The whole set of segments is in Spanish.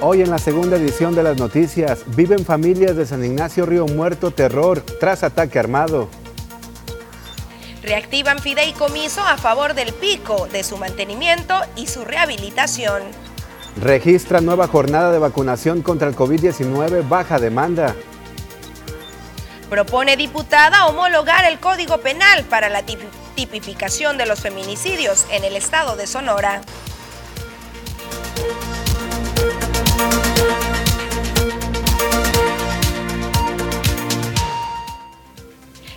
Hoy en la segunda edición de las noticias, viven familias de San Ignacio Río Muerto terror tras ataque armado. Reactivan fideicomiso a favor del pico, de su mantenimiento y su rehabilitación. Registra nueva jornada de vacunación contra el COVID-19 baja demanda. Propone diputada homologar el Código Penal para la tipificación de los feminicidios en el estado de Sonora.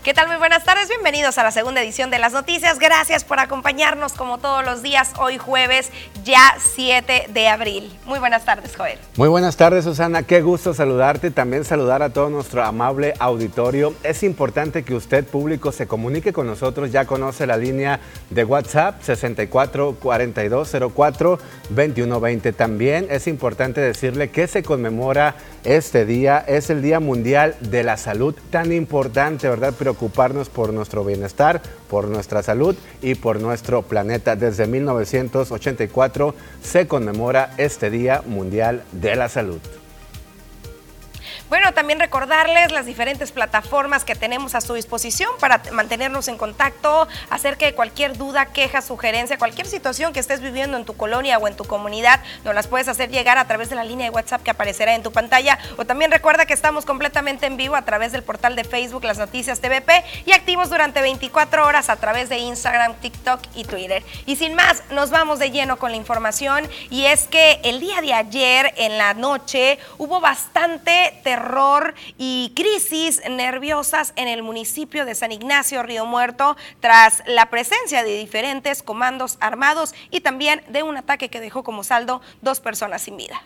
¿Qué tal? Muy buenas tardes, bienvenidos a la segunda edición de las noticias. Gracias por acompañarnos como todos los días, hoy jueves, ya 7 de abril. Muy buenas tardes, Joel. Muy buenas tardes, Susana. Qué gusto saludarte también saludar a todo nuestro amable auditorio. Es importante que usted, público, se comunique con nosotros. Ya conoce la línea de WhatsApp 64 4204 2120. También es importante decirle que se conmemora este día. Es el Día Mundial de la Salud, tan importante, ¿verdad? Pero preocuparnos por nuestro bienestar, por nuestra salud y por nuestro planeta. Desde 1984 se conmemora este Día Mundial de la Salud. Bueno, también recordarles las diferentes plataformas que tenemos a su disposición para mantenernos en contacto acerca de cualquier duda, queja, sugerencia, cualquier situación que estés viviendo en tu colonia o en tu comunidad, nos las puedes hacer llegar a través de la línea de WhatsApp que aparecerá en tu pantalla. O también recuerda que estamos completamente en vivo a través del portal de Facebook Las Noticias TVP y activos durante 24 horas a través de Instagram, TikTok y Twitter. Y sin más, nos vamos de lleno con la información y es que el día de ayer en la noche hubo bastante terror y crisis nerviosas en el municipio de San Ignacio Río Muerto tras la presencia de diferentes comandos armados y también de un ataque que dejó como saldo dos personas sin vida.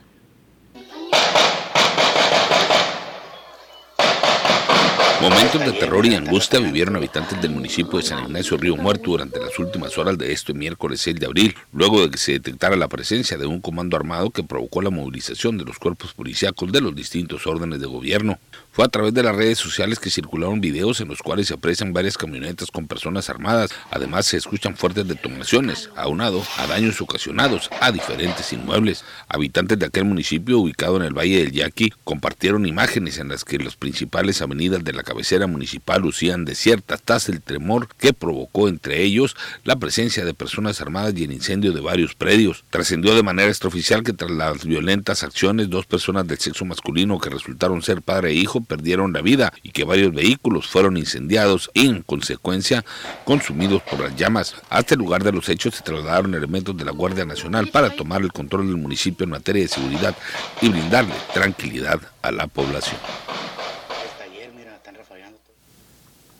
Momentos de terror y angustia vivieron habitantes del municipio de San Ignacio Río Muerto durante las últimas horas de este miércoles 6 de abril, luego de que se detectara la presencia de un comando armado que provocó la movilización de los cuerpos policíacos de los distintos órdenes de gobierno. Fue a través de las redes sociales que circularon videos en los cuales se aprecian varias camionetas con personas armadas. Además se escuchan fuertes detonaciones, aunado a daños ocasionados a diferentes inmuebles. Habitantes de aquel municipio ubicado en el Valle del Yaqui compartieron imágenes en las que las principales avenidas de la cabecera municipal lucían desiertas tras el tremor que provocó entre ellos la presencia de personas armadas y el incendio de varios predios. Trascendió de manera extraoficial que tras las violentas acciones dos personas del sexo masculino que resultaron ser padre e hijo perdieron la vida y que varios vehículos fueron incendiados y en consecuencia consumidos por las llamas. Hasta el lugar de los hechos se trasladaron elementos de la Guardia Nacional para tomar el control del municipio en materia de seguridad y brindarle tranquilidad a la población.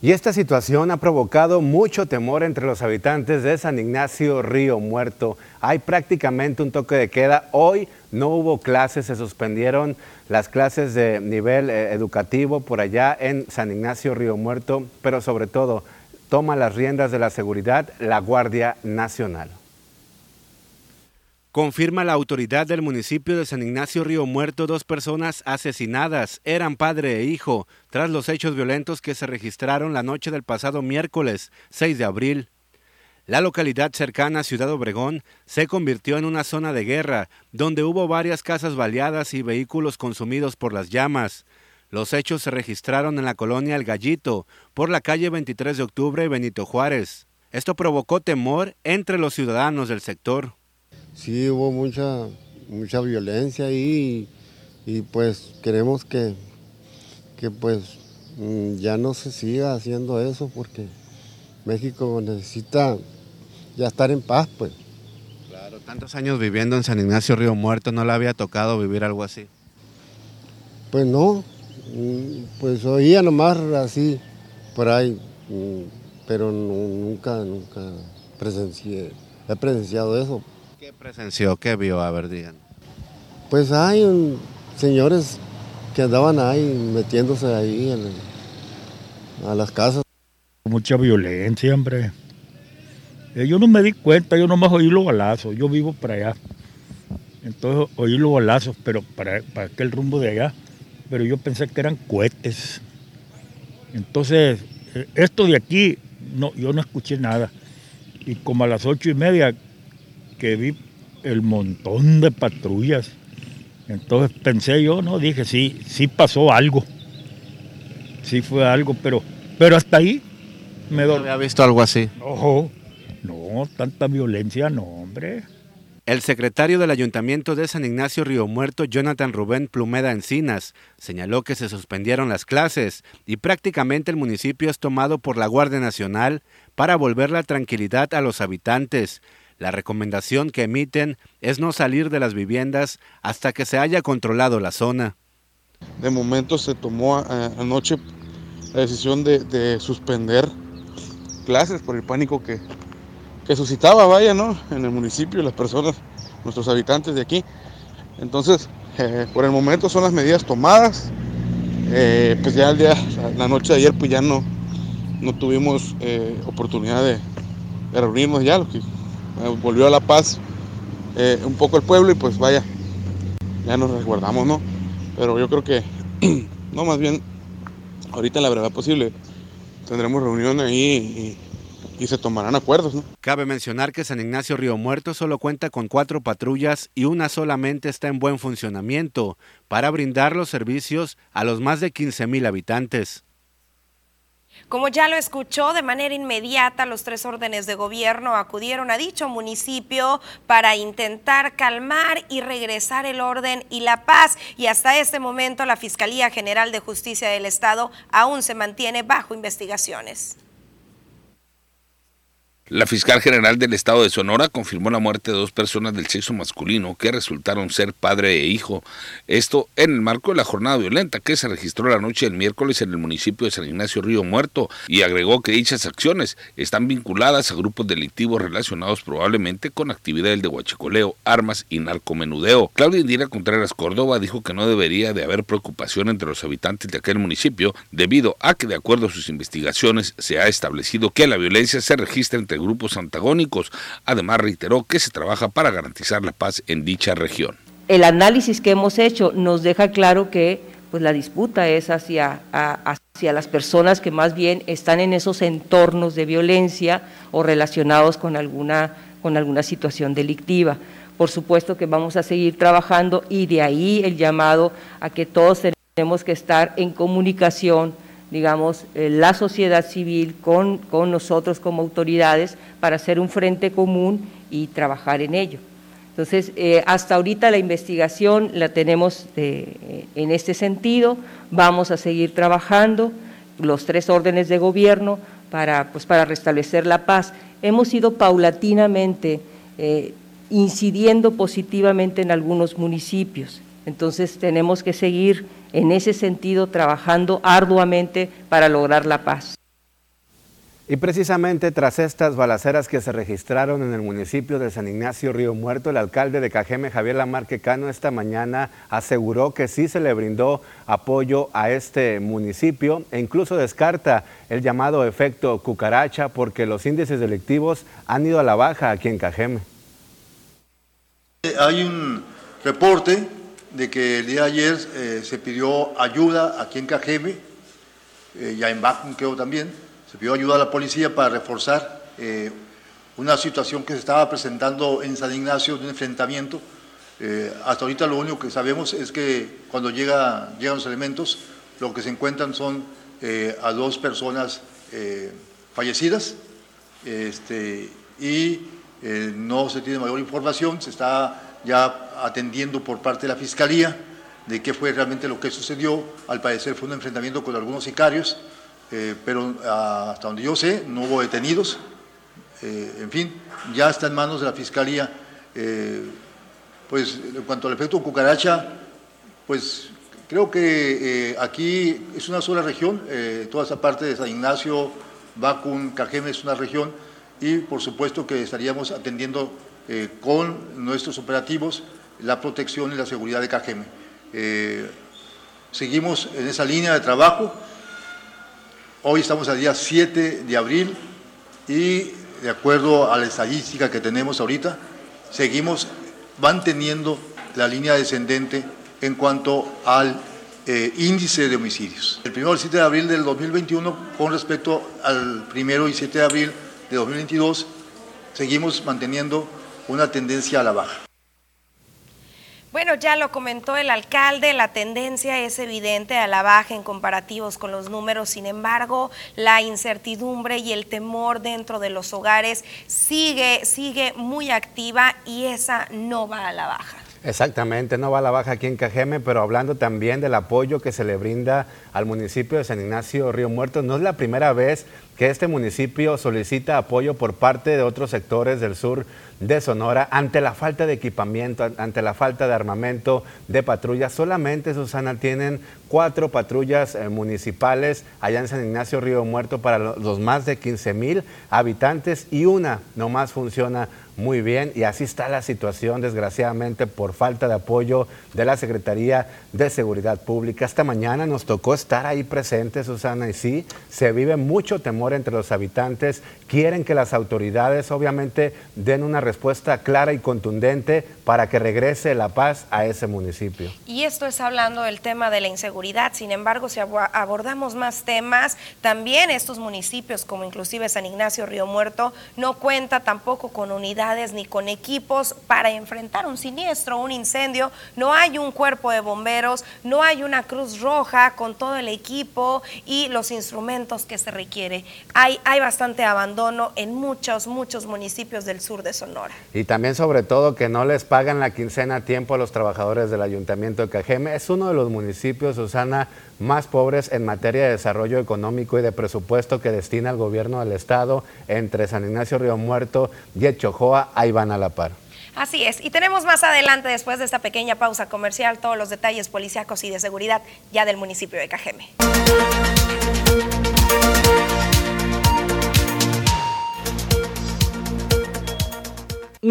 Y esta situación ha provocado mucho temor entre los habitantes de San Ignacio Río Muerto. Hay prácticamente un toque de queda. Hoy no hubo clases, se suspendieron las clases de nivel eh, educativo por allá en San Ignacio Río Muerto, pero sobre todo toma las riendas de la seguridad la Guardia Nacional. Confirma la autoridad del municipio de San Ignacio Río Muerto dos personas asesinadas, eran padre e hijo, tras los hechos violentos que se registraron la noche del pasado miércoles 6 de abril. La localidad cercana a Ciudad Obregón se convirtió en una zona de guerra, donde hubo varias casas baleadas y vehículos consumidos por las llamas. Los hechos se registraron en la colonia El Gallito, por la calle 23 de octubre Benito Juárez. Esto provocó temor entre los ciudadanos del sector sí hubo mucha, mucha violencia ahí y, pues queremos que, que pues mm, ya no se siga haciendo eso porque México necesita ya estar en paz pues. Claro, tantos años viviendo en San Ignacio Río Muerto, ¿no le había tocado vivir algo así? Pues no, mm, pues oía nomás así por ahí, mm, pero nunca, nunca presencié, he presenciado eso. ¿Qué presenció? ¿Qué vio? A ver, digan. Pues hay señores que andaban ahí metiéndose ahí a las casas. Mucha violencia, hombre. Eh, yo no me di cuenta, yo nomás oí los balazos, yo vivo para allá. Entonces oí los balazos, pero para, para aquel rumbo de allá. Pero yo pensé que eran cohetes. Entonces, eh, esto de aquí, no, yo no escuché nada. Y como a las ocho y media que vi el montón de patrullas Entonces pensé yo, no, dije, sí, sí pasó algo. Sí fue algo, pero, pero hasta ahí me dormí. ¿Había visto algo así? Ojo, no, tanta violencia, no, hombre. El secretario del Ayuntamiento de San Ignacio Río Muerto, Jonathan Rubén Plumeda Encinas, señaló que se suspendieron las clases y prácticamente el municipio es tomado por la Guardia Nacional para volver la tranquilidad a los habitantes. La recomendación que emiten es no salir de las viviendas hasta que se haya controlado la zona. De momento se tomó eh, anoche la decisión de, de suspender clases por el pánico que, que suscitaba, vaya, ¿no? En el municipio, las personas, nuestros habitantes de aquí. Entonces, eh, por el momento son las medidas tomadas. Eh, pues ya el día, la noche de ayer, pues ya no, no tuvimos eh, oportunidad de, de, reunirnos ya, que volvió a la paz un poco el pueblo y pues vaya, ya nos resguardamos, ¿no? Pero yo creo que, no, más bien, ahorita la verdad posible, tendremos reunión ahí y, y se tomarán acuerdos. ¿no? Cabe mencionar que San Ignacio Río Muerto solo cuenta con cuatro patrullas y una solamente está en buen funcionamiento para brindar los servicios a los más de 15 mil habitantes. Como ya lo escuchó, de manera inmediata los tres órdenes de gobierno acudieron a dicho municipio para intentar calmar y regresar el orden y la paz. Y hasta este momento la Fiscalía General de Justicia del Estado aún se mantiene bajo investigaciones. La fiscal general del estado de Sonora confirmó la muerte de dos personas del sexo masculino que resultaron ser padre e hijo. Esto en el marco de la jornada violenta que se registró la noche del miércoles en el municipio de San Ignacio Río Muerto y agregó que dichas acciones están vinculadas a grupos delictivos relacionados probablemente con actividades de huachicoleo, armas y narcomenudeo. Claudia Indira Contreras Córdoba dijo que no debería de haber preocupación entre los habitantes de aquel municipio debido a que de acuerdo a sus investigaciones se ha establecido que la violencia se registra entre grupos antagónicos. Además, reiteró que se trabaja para garantizar la paz en dicha región. El análisis que hemos hecho nos deja claro que pues, la disputa es hacia, hacia las personas que más bien están en esos entornos de violencia o relacionados con alguna, con alguna situación delictiva. Por supuesto que vamos a seguir trabajando y de ahí el llamado a que todos tenemos que estar en comunicación digamos, eh, la sociedad civil con, con, nosotros como autoridades para hacer un frente común y trabajar en ello. Entonces, eh, hasta ahorita la investigación la tenemos de, en este sentido, vamos a seguir trabajando los tres órdenes de gobierno para, pues, para restablecer la paz. Hemos ido paulatinamente eh, incidiendo positivamente en algunos municipios, entonces tenemos que seguir en ese sentido trabajando arduamente para lograr la paz. Y precisamente tras estas balaceras que se registraron en el municipio de San Ignacio Río Muerto, el alcalde de Cajeme, Javier Lamarque Cano, esta mañana aseguró que sí se le brindó apoyo a este municipio e incluso descarta el llamado efecto cucaracha porque los índices delictivos han ido a la baja aquí en Cajeme. Hay un reporte de que el día de ayer eh, se pidió ayuda aquí en Cajeme, eh, ya en Bacum creo también, se pidió ayuda a la policía para reforzar eh, una situación que se estaba presentando en San Ignacio de un enfrentamiento. Eh, hasta ahorita lo único que sabemos es que cuando llega, llegan los elementos, lo que se encuentran son a dos personas fallecidas este, y no se tiene mayor información, se está ya atendiendo por parte de la Fiscalía de qué fue realmente lo que sucedió. Al parecer fue un enfrentamiento con algunos sicarios, eh, pero hasta donde yo sé no hubo detenidos. Eh, en fin, ya está en manos de la Fiscalía. Eh, pues en cuanto al efecto cucaracha, pues creo que aquí es una sola región, toda esa parte de San Ignacio, Bacun, Cajeme es una región y por supuesto que estaríamos atendiendo eh, con nuestros operativos la protección y la seguridad de Cajeme. Eh, seguimos en esa línea de trabajo. Hoy estamos al día 7 de abril y de acuerdo a la estadística que tenemos ahorita, seguimos manteniendo la línea descendente en cuanto al eh, índice de homicidios. El primero y 7 de abril del 2021 con respecto al primero y 7 de abril de 2022 seguimos manteniendo una tendencia a la baja. Bueno, ya lo comentó el alcalde, la tendencia es evidente a la baja en comparativos con los números, sin embargo, la incertidumbre y el temor dentro de los hogares sigue, sigue muy activa y esa no va a la baja. Exactamente, no va a la baja aquí en Cajeme, pero hablando también del apoyo que se le brinda al municipio de San Ignacio Río Muerto, no es la primera vez que este municipio solicita apoyo por parte de otros sectores del sur de Sonora ante la falta de equipamiento, ante la falta de armamento de patrullas. Solamente, Susana, tienen cuatro patrullas eh, municipales allá en San Ignacio Río Muerto para los más de 15 mil habitantes y una nomás funciona muy bien y así está la situación, desgraciadamente, por falta de apoyo de la Secretaría de Seguridad Pública. Esta mañana nos tocó estar ahí presentes, Susana, y sí, se vive mucho temor entre los habitantes. Quieren que las autoridades, obviamente, den una respuesta clara y contundente para que regrese la paz a ese municipio. Y esto es hablando del tema de la inseguridad. Sin embargo, si abordamos más temas, también estos municipios, como inclusive San Ignacio Río Muerto, no cuenta tampoco con ni con equipos para enfrentar un siniestro, un incendio. No hay un cuerpo de bomberos, no hay una Cruz Roja con todo el equipo y los instrumentos que se requiere. Hay, hay bastante abandono en muchos, muchos municipios del sur de Sonora. Y también sobre todo que no les pagan la quincena a tiempo a los trabajadores del Ayuntamiento de Cajeme. Es uno de los municipios, Susana, más pobres en materia de desarrollo económico y de presupuesto que destina el gobierno del Estado entre San Ignacio Río Muerto y Echojoa. Ahí van a la par. Así es. Y tenemos más adelante, después de esta pequeña pausa comercial, todos los detalles policíacos y de seguridad ya del municipio de Cajeme.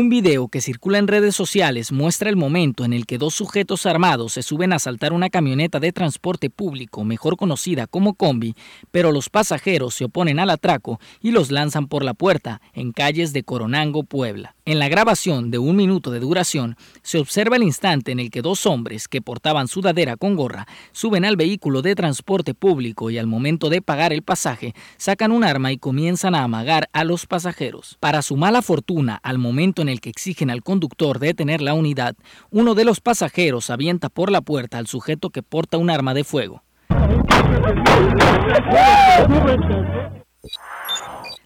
Un video que circula en redes sociales muestra el momento en el que dos sujetos armados se suben a asaltar una camioneta de transporte público, mejor conocida como combi, pero los pasajeros se oponen al atraco y los lanzan por la puerta en calles de Coronango, Puebla. En la grabación de un minuto de duración se observa el instante en el que dos hombres que portaban sudadera con gorra suben al vehículo de transporte público y al momento de pagar el pasaje sacan un arma y comienzan a amagar a los pasajeros. Para su mala fortuna, al momento en el que exigen al conductor detener la unidad, uno de los pasajeros avienta por la puerta al sujeto que porta un arma de fuego.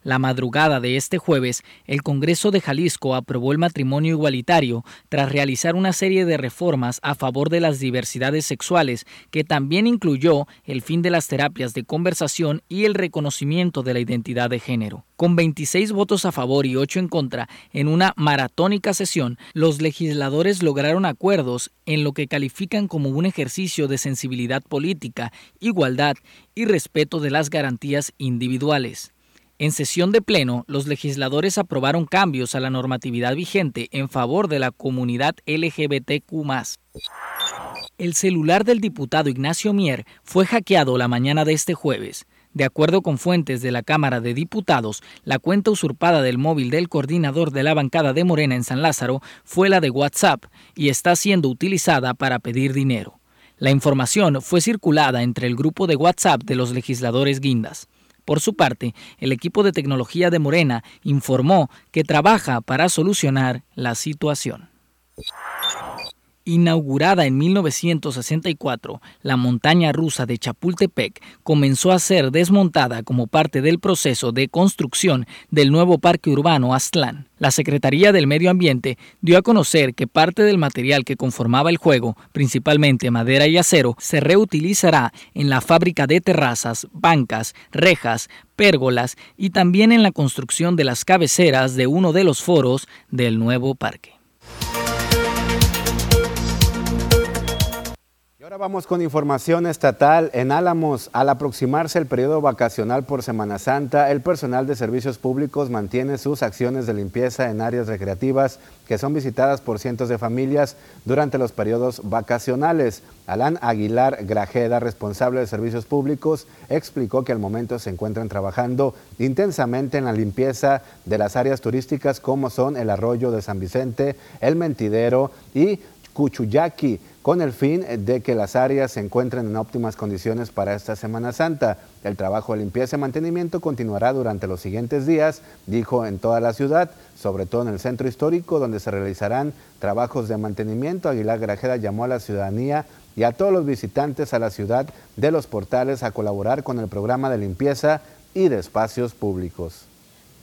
La madrugada de este jueves, el Congreso de Jalisco aprobó el matrimonio igualitario tras realizar una serie de reformas a favor de las diversidades sexuales, que también incluyó el fin de las terapias de conversación y el reconocimiento de la identidad de género. Con 26 votos a favor y 8 en contra, en una maratónica sesión, los legisladores lograron acuerdos en lo que califican como un ejercicio de sensibilidad política, igualdad y respeto de las garantías individuales. En sesión de pleno, los legisladores aprobaron cambios a la normatividad vigente en favor de la comunidad LGBTQ. El celular del diputado Ignacio Mier fue hackeado la mañana de este jueves. De acuerdo con fuentes de la Cámara de Diputados, la cuenta usurpada del móvil del coordinador de la bancada de Morena en San Lázaro fue la de WhatsApp y está siendo utilizada para pedir dinero. La información fue circulada entre el grupo de WhatsApp de los legisladores guindas. Por su parte, el equipo de tecnología de Morena informó que trabaja para solucionar la situación. Inaugurada en 1964, la montaña rusa de Chapultepec comenzó a ser desmontada como parte del proceso de construcción del nuevo parque urbano Aztlán. La Secretaría del Medio Ambiente dio a conocer que parte del material que conformaba el juego, principalmente madera y acero, se reutilizará en la fábrica de terrazas, bancas, rejas, pérgolas y también en la construcción de las cabeceras de uno de los foros del nuevo parque. Vamos con información estatal. En Álamos, al aproximarse el periodo vacacional por Semana Santa, el personal de servicios públicos mantiene sus acciones de limpieza en áreas recreativas que son visitadas por cientos de familias durante los periodos vacacionales. Alán Aguilar Grajeda, responsable de servicios públicos, explicó que al momento se encuentran trabajando intensamente en la limpieza de las áreas turísticas como son el arroyo de San Vicente, el Mentidero y Cuchuyaki con el fin de que las áreas se encuentren en óptimas condiciones para esta Semana Santa. El trabajo de limpieza y mantenimiento continuará durante los siguientes días, dijo en toda la ciudad, sobre todo en el centro histórico, donde se realizarán trabajos de mantenimiento. Aguilar Grajeda llamó a la ciudadanía y a todos los visitantes a la ciudad de los portales a colaborar con el programa de limpieza y de espacios públicos.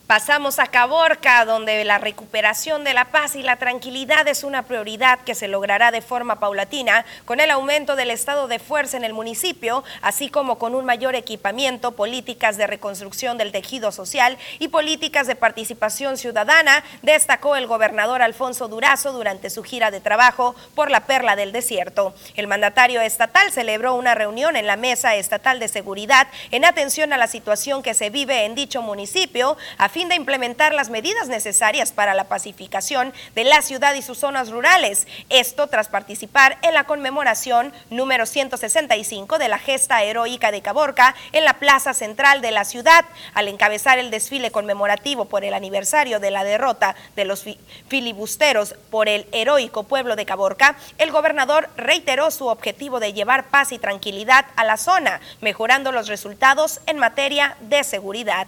Pasamos a Caborca, donde la recuperación de la paz y la tranquilidad es una prioridad que se logrará de forma paulatina con el aumento del estado de fuerza en el municipio, así como con un mayor equipamiento, políticas de reconstrucción del tejido social y políticas de participación ciudadana, destacó el gobernador Alfonso Durazo durante su gira de trabajo por la Perla del Desierto. El mandatario estatal celebró una reunión en la Mesa Estatal de Seguridad en atención a la situación que se vive en dicho municipio, fin de implementar las medidas necesarias para la pacificación de la ciudad y sus zonas rurales. Esto tras participar en la conmemoración número 165 de la gesta heroica de Caborca en la plaza central de la ciudad. Al encabezar el desfile conmemorativo por el aniversario de la derrota de los filibusteros por el heroico pueblo de Caborca, el gobernador reiteró su objetivo de llevar paz y tranquilidad a la zona, mejorando los resultados en materia de seguridad.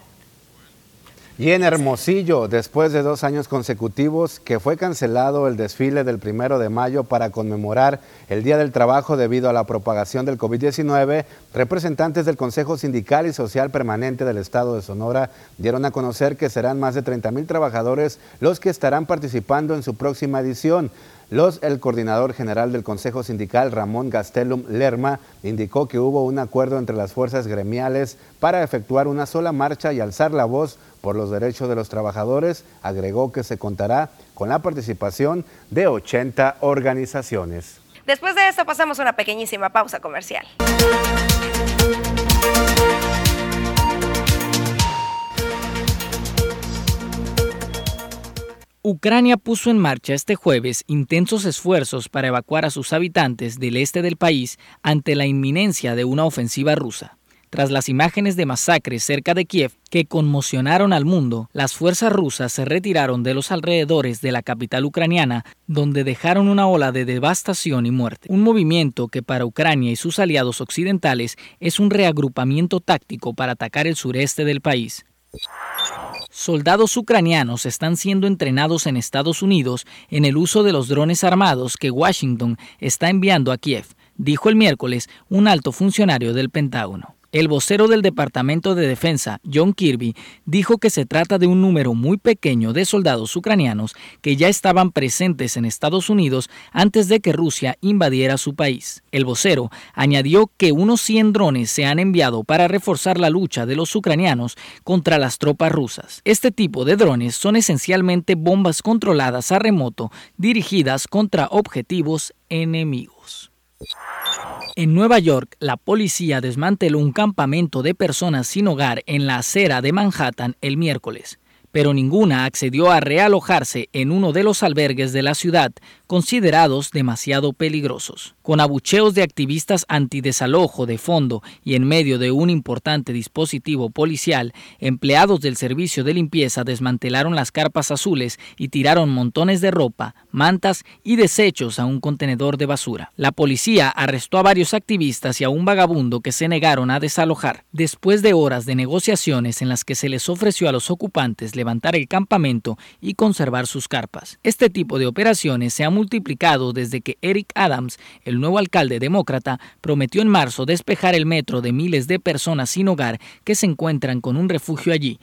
Y en Hermosillo, después de dos años consecutivos que fue cancelado el desfile del primero de mayo para conmemorar el Día del Trabajo debido a la propagación del COVID-19, representantes del Consejo Sindical y Social Permanente del Estado de Sonora dieron a conocer que serán más de 30 mil trabajadores los que estarán participando en su próxima edición. Los, el coordinador general del Consejo Sindical, Ramón Gastelum Lerma, indicó que hubo un acuerdo entre las fuerzas gremiales para efectuar una sola marcha y alzar la voz por los derechos de los trabajadores. Agregó que se contará con la participación de 80 organizaciones. Después de esto pasamos a una pequeñísima pausa comercial. Ucrania puso en marcha este jueves intensos esfuerzos para evacuar a sus habitantes del este del país ante la inminencia de una ofensiva rusa. Tras las imágenes de masacres cerca de Kiev que conmocionaron al mundo, las fuerzas rusas se retiraron de los alrededores de la capital ucraniana, donde dejaron una ola de devastación y muerte. Un movimiento que para Ucrania y sus aliados occidentales es un reagrupamiento táctico para atacar el sureste del país. Soldados ucranianos están siendo entrenados en Estados Unidos en el uso de los drones armados que Washington está enviando a Kiev, dijo el miércoles un alto funcionario del Pentágono. El vocero del Departamento de Defensa, John Kirby, dijo que se trata de un número muy pequeño de soldados ucranianos que ya estaban presentes en Estados Unidos antes de que Rusia invadiera su país. El vocero añadió que unos 100 drones se han enviado para reforzar la lucha de los ucranianos contra las tropas rusas. Este tipo de drones son esencialmente bombas controladas a remoto dirigidas contra objetivos enemigos. En Nueva York, la policía desmanteló un campamento de personas sin hogar en la acera de Manhattan el miércoles pero ninguna accedió a realojarse en uno de los albergues de la ciudad, considerados demasiado peligrosos. Con abucheos de activistas antidesalojo de fondo y en medio de un importante dispositivo policial, empleados del servicio de limpieza desmantelaron las carpas azules y tiraron montones de ropa, mantas y desechos a un contenedor de basura. La policía arrestó a varios activistas y a un vagabundo que se negaron a desalojar. Después de horas de negociaciones en las que se les ofreció a los ocupantes levantar el campamento y conservar sus carpas. Este tipo de operaciones se ha multiplicado desde que Eric Adams, el nuevo alcalde demócrata, prometió en marzo despejar el metro de miles de personas sin hogar que se encuentran con un refugio allí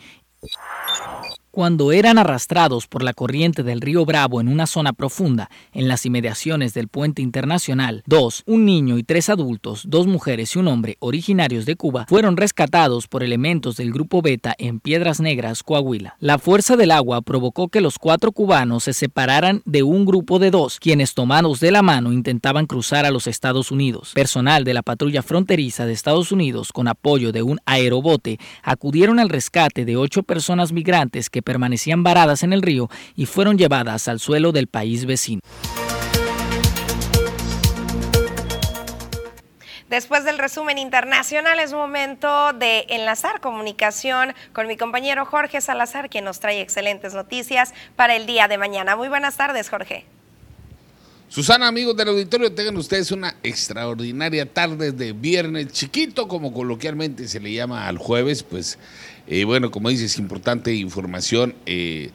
cuando eran arrastrados por la corriente del río Bravo en una zona profunda en las inmediaciones del puente internacional, dos, un niño y tres adultos, dos mujeres y un hombre originarios de Cuba, fueron rescatados por elementos del Grupo Beta en Piedras Negras, Coahuila. La fuerza del agua provocó que los cuatro cubanos se separaran de un grupo de dos, quienes tomados de la mano intentaban cruzar a los Estados Unidos. Personal de la patrulla fronteriza de Estados Unidos, con apoyo de un aerobote, acudieron al rescate de ocho personas migrantes que permanecían varadas en el río y fueron llevadas al suelo del país vecino. Después del resumen internacional es momento de enlazar comunicación con mi compañero Jorge Salazar, quien nos trae excelentes noticias para el día de mañana. Muy buenas tardes, Jorge. Susana, amigos del auditorio, tengan ustedes una extraordinaria tarde de viernes chiquito, como coloquialmente se le llama al jueves. Pues, eh, bueno, como dices, importante información eh,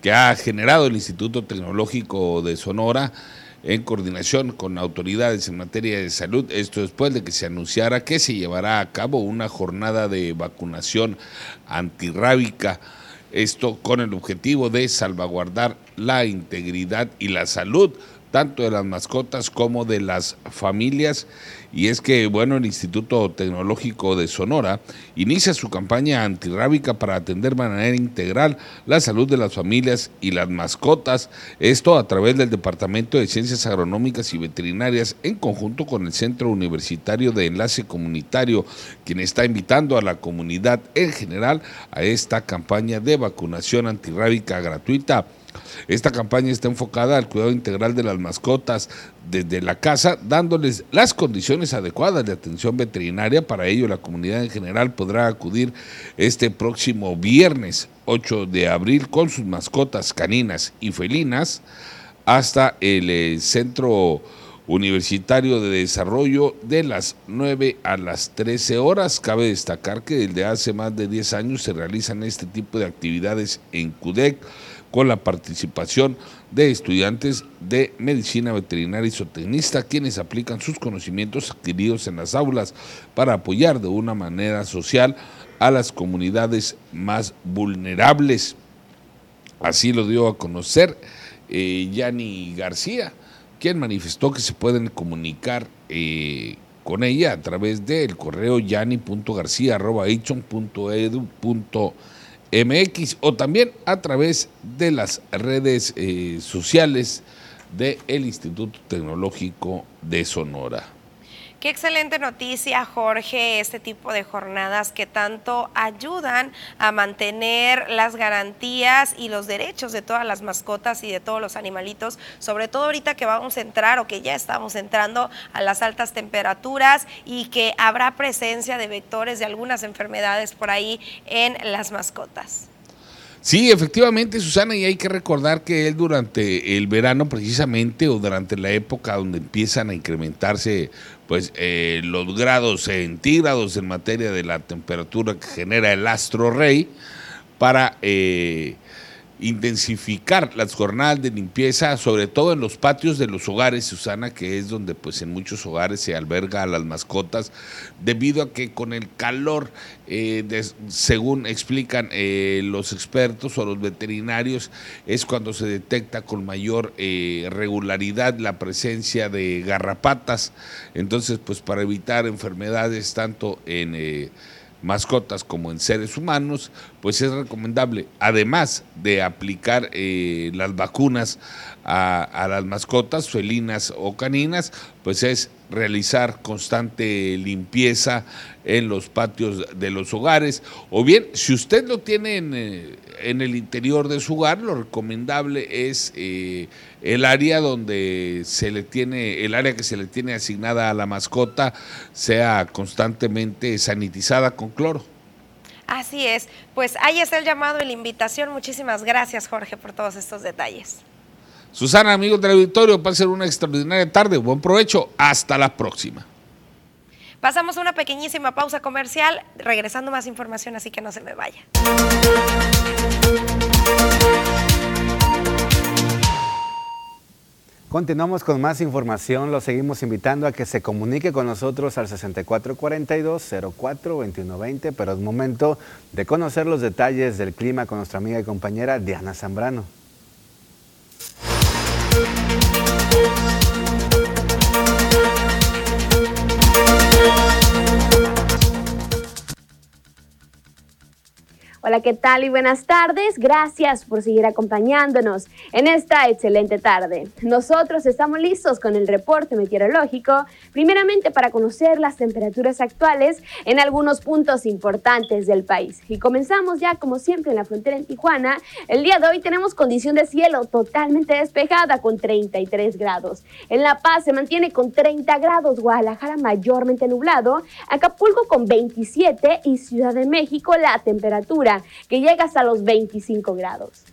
que ha generado el Instituto Tecnológico de Sonora en coordinación con autoridades en materia de salud, esto después de que se anunciara que se llevará a cabo una jornada de vacunación antirrábica, esto con el objetivo de salvaguardar la integridad y la salud tanto de las mascotas como de las familias. Y es que, bueno, el Instituto Tecnológico de Sonora inicia su campaña antirrábica para atender de manera integral la salud de las familias y las mascotas. Esto a través del Departamento de Ciencias Agronómicas y Veterinarias en conjunto con el Centro Universitario de Enlace Comunitario, quien está invitando a la comunidad en general a esta campaña de vacunación antirrábica gratuita. Esta campaña está enfocada al cuidado integral de las mascotas desde la casa, dándoles las condiciones adecuadas de atención veterinaria. Para ello, la comunidad en general podrá acudir este próximo viernes 8 de abril con sus mascotas caninas y felinas hasta el eh, Centro Universitario de Desarrollo de las 9 a las 13 horas. Cabe destacar que desde hace más de 10 años se realizan este tipo de actividades en CUDEC con la participación de estudiantes de medicina veterinaria y zootecnista, quienes aplican sus conocimientos adquiridos en las aulas para apoyar de una manera social a las comunidades más vulnerables. Así lo dio a conocer eh, Yanni García, quien manifestó que se pueden comunicar eh, con ella a través del correo yanni.garcía.edu.edu MX o también a través de las redes eh, sociales del Instituto Tecnológico de Sonora. Qué excelente noticia, Jorge, este tipo de jornadas que tanto ayudan a mantener las garantías y los derechos de todas las mascotas y de todos los animalitos, sobre todo ahorita que vamos a entrar o que ya estamos entrando a las altas temperaturas y que habrá presencia de vectores de algunas enfermedades por ahí en las mascotas. Sí, efectivamente, Susana, y hay que recordar que él durante el verano precisamente o durante la época donde empiezan a incrementarse pues eh, los grados centígrados en materia de la temperatura que genera el astro rey para eh, intensificar las jornadas de limpieza, sobre todo en los patios de los hogares, Susana, que es donde pues en muchos hogares se alberga a las mascotas, debido a que con el calor, eh, según explican eh, los expertos o los veterinarios, es cuando se detecta con mayor eh, regularidad la presencia de garrapatas. Entonces, pues para evitar enfermedades tanto en mascotas como en seres humanos, pues es recomendable, además de aplicar eh, las vacunas a, las mascotas felinas o caninas, pues es realizar constante limpieza en los patios de los hogares, o bien, si usted lo tiene en, eh, el interior de su hogar, lo recomendable es eh, el área donde se le tiene, el área que se le tiene asignada a la mascota sea constantemente sanitizada con cloro. Así es, pues ahí está el llamado y la invitación. Muchísimas gracias Jorge por todos estos detalles. Susana, amigos del auditorio, pasen una extraordinaria tarde, buen provecho, hasta la próxima. Pasamos una pequeñísima pausa comercial, regresando más información, así que no se me vaya. Continuamos con más información. Lo seguimos invitando a que se comunique con nosotros al 6442-042120, pero es momento de conocer los detalles del clima con nuestra amiga y compañera Diana Zambrano. Hola, ¿qué tal y buenas tardes? Gracias por seguir acompañándonos en esta excelente tarde. Nosotros estamos listos con el reporte meteorológico, primeramente para conocer las temperaturas actuales en algunos puntos importantes del país. Y comenzamos ya, como siempre, en la frontera en Tijuana. El día de hoy tenemos condición de cielo totalmente despejada con 33 grados. En La Paz se mantiene con 30 grados, Guadalajara mayormente nublado, Acapulco con 27 y Ciudad de México la temperatura que llega hasta los 25 grados.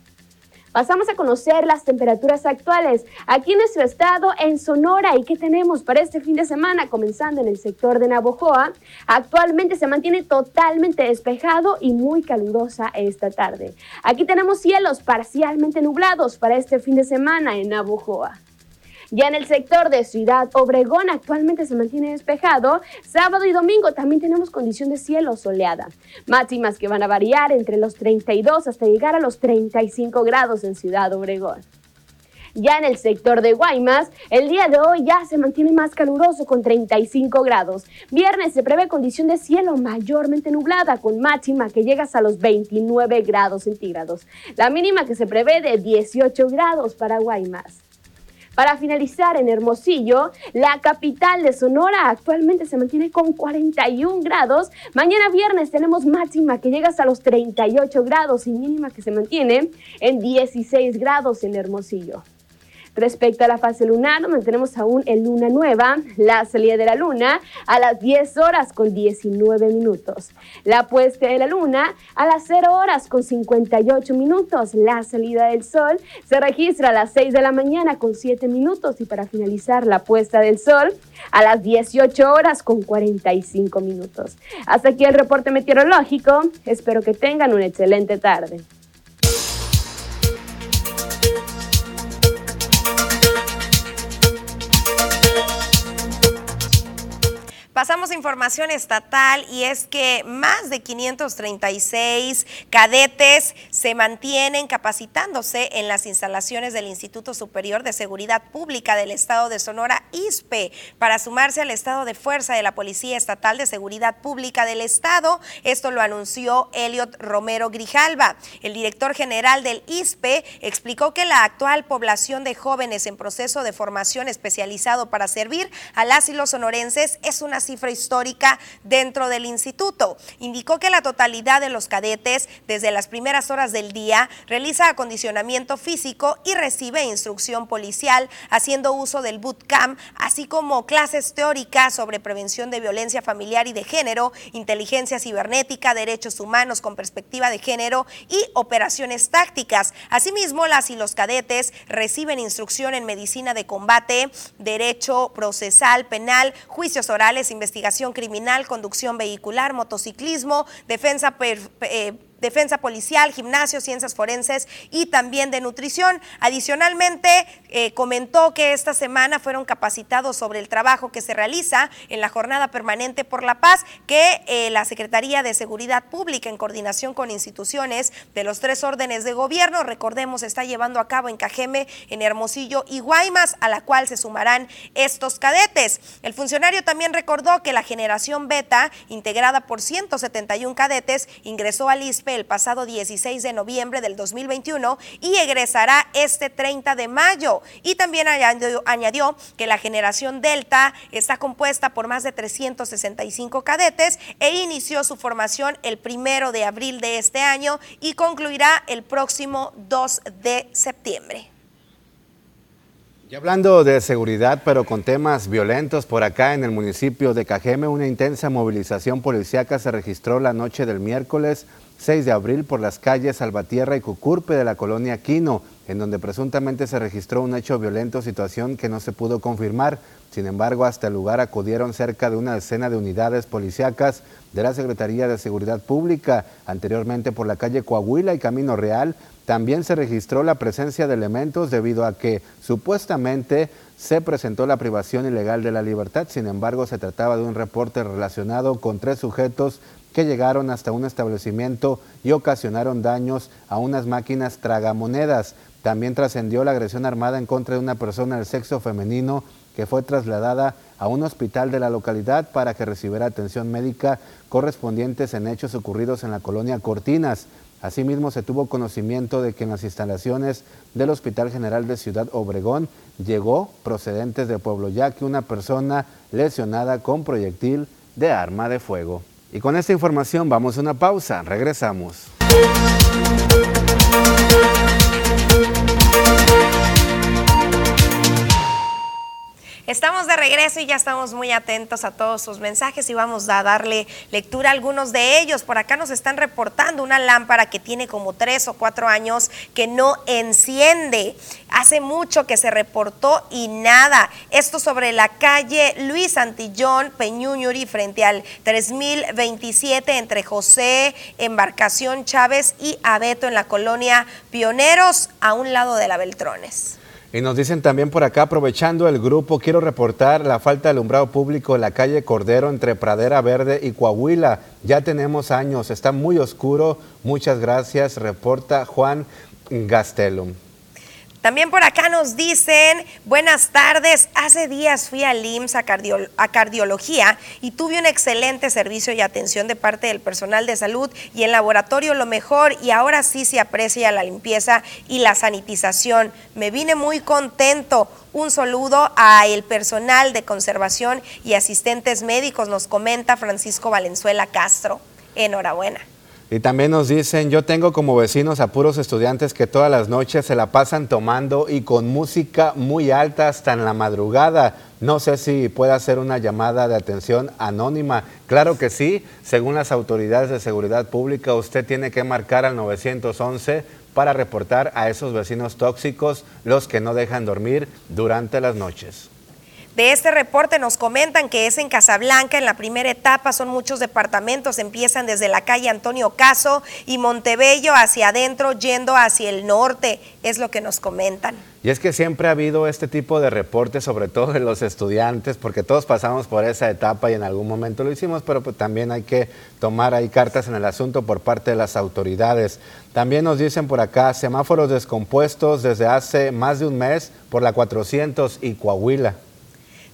Pasamos a conocer las temperaturas actuales aquí en nuestro estado, en Sonora, y qué tenemos para este fin de semana, comenzando en el sector de Navojoa. Actualmente se mantiene totalmente despejado y muy calurosa esta tarde. Aquí tenemos cielos parcialmente nublados para este fin de semana en Navojoa. Ya en el sector de Ciudad Obregón actualmente se mantiene despejado. Sábado y domingo también tenemos condición de cielo soleada. Máximas que van a variar entre los 32 hasta llegar a los 35 grados en Ciudad Obregón. Ya en el sector de Guaymas, el día de hoy ya se mantiene más caluroso con 35 grados. Viernes se prevé condición de cielo mayormente nublada con máxima que llega hasta los 29 grados centígrados. La mínima que se prevé de 18 grados para Guaymas. Para finalizar, en Hermosillo, la capital de Sonora actualmente se mantiene con 41 grados. Mañana viernes tenemos máxima que llega hasta los 38 grados y mínima que se mantiene en 16 grados en Hermosillo. Respecto a la fase lunar, mantenemos aún en luna nueva, la salida de la luna a las 10 horas con 19 minutos, la puesta de la luna a las 0 horas con 58 minutos, la salida del sol se registra a las 6 de la mañana con 7 minutos y para finalizar la puesta del sol a las 18 horas con 45 minutos. Hasta aquí el reporte meteorológico, espero que tengan una excelente tarde. Pasamos a información estatal y es que más de 536 cadetes se mantienen capacitándose en las instalaciones del Instituto Superior de Seguridad Pública del Estado de Sonora, ISPE, para sumarse al estado de fuerza de la Policía Estatal de Seguridad Pública del Estado. Esto lo anunció Elliot Romero Grijalva. El director general del ISPE explicó que la actual población de jóvenes en proceso de formación especializado para servir a las y los sonorenses es una cifra histórica dentro del instituto. Indicó que la totalidad de los cadetes desde las primeras horas del día realiza acondicionamiento físico y recibe instrucción policial haciendo uso del bootcamp, así como clases teóricas sobre prevención de violencia familiar y de género, inteligencia cibernética, derechos humanos con perspectiva de género y operaciones tácticas. Asimismo, las y los cadetes reciben instrucción en medicina de combate, derecho procesal, penal, juicios orales, investigación criminal, conducción vehicular, motociclismo, defensa eh, defensa policial, gimnasio, ciencias forenses y también de nutrición. Adicionalmente, eh, comentó que esta semana fueron capacitados sobre el trabajo que se realiza en la Jornada Permanente por la Paz, que eh, la Secretaría de Seguridad Pública, en coordinación con instituciones de los tres órdenes de gobierno, recordemos, está llevando a cabo en Cajeme, en Hermosillo y Guaymas, a la cual se sumarán estos cadetes. El funcionario también recordó que la generación beta, integrada por 171 cadetes, ingresó al ISPE el pasado 16 de noviembre del 2021 y egresará este 30 de mayo. Y también añadió, que la generación Delta está compuesta por más de 365 cadetes e inició su formación el primero de abril de este año y concluirá el próximo 2 de septiembre. Y hablando de seguridad, pero con temas violentos, por acá en el municipio de Cajeme, una intensa movilización policíaca se registró la noche del miércoles 6 de abril por las calles Salvatierra y Cucurpe de la colonia Quino, en donde presuntamente se registró un hecho violento, situación que no se pudo confirmar. Sin embargo, hasta el lugar acudieron cerca de una decena de unidades policíacas de la Secretaría de Seguridad Pública. Anteriormente por la calle Coahuila y Camino Real también se registró la presencia de elementos debido a que supuestamente se presentó la privación ilegal de la libertad. Sin embargo, se trataba de un reporte relacionado con tres sujetos que llegaron hasta un establecimiento y ocasionaron daños a unas máquinas tragamonedas. También trascendió la agresión armada en contra de una persona del sexo femenino que fue trasladada a un hospital de la localidad para que recibiera atención médica correspondientes en hechos ocurridos en la colonia Cortinas. Asimismo, se tuvo conocimiento de que en las instalaciones del Hospital General de Ciudad Obregón llegó procedentes de Pueblo Ya que una persona lesionada con proyectil de arma de fuego. Y con esta información vamos a una pausa, regresamos. Estamos de regreso y ya estamos muy atentos a todos sus mensajes y vamos a darle lectura a algunos de ellos. Por acá nos están reportando una lámpara que tiene como tres o cuatro años que no enciende. Hace mucho que se reportó y nada. Esto sobre la calle Luis Antillón, Peñuñuri, frente al 3027 entre José, Embarcación Chávez y Abeto en la colonia Pioneros, a un lado de la Beltrones. Y nos dicen también por acá, aprovechando el grupo, quiero reportar la falta de alumbrado público en la calle Cordero entre Pradera Verde y Coahuila. Ya tenemos años, está muy oscuro. Muchas gracias, reporta Juan Gastelum. También por acá nos dicen, buenas tardes, hace días fui al IMSS a, a, cardiología y tuve un excelente servicio y atención de parte del personal de salud y el laboratorio lo mejor y ahora sí se aprecia la limpieza y la sanitización. Me vine muy contento. Un saludo a el personal de conservación y asistentes médicos, nos comenta Francisco Valenzuela Castro. Enhorabuena. Y también nos dicen, yo tengo como vecinos a puros estudiantes que todas las noches se la pasan tomando y con música muy alta hasta en la madrugada. No sé si puede hacer una llamada de atención anónima. Claro que sí, según las autoridades de seguridad pública, usted tiene que marcar al 911 para reportar a esos vecinos tóxicos los que no dejan dormir durante las noches. De este reporte nos comentan que es en Casablanca, en la primera etapa son muchos departamentos, empiezan desde la calle Antonio Caso y Montebello hacia adentro, yendo hacia el norte, es lo que nos comentan. Y es que siempre ha habido este tipo de reportes, sobre todo de los estudiantes, porque todos pasamos por esa etapa y en algún momento lo hicimos, pero pues también hay que tomar ahí cartas en el asunto por parte de las autoridades. También nos dicen por acá, semáforos descompuestos desde hace más de un mes por la 400 y Coahuila.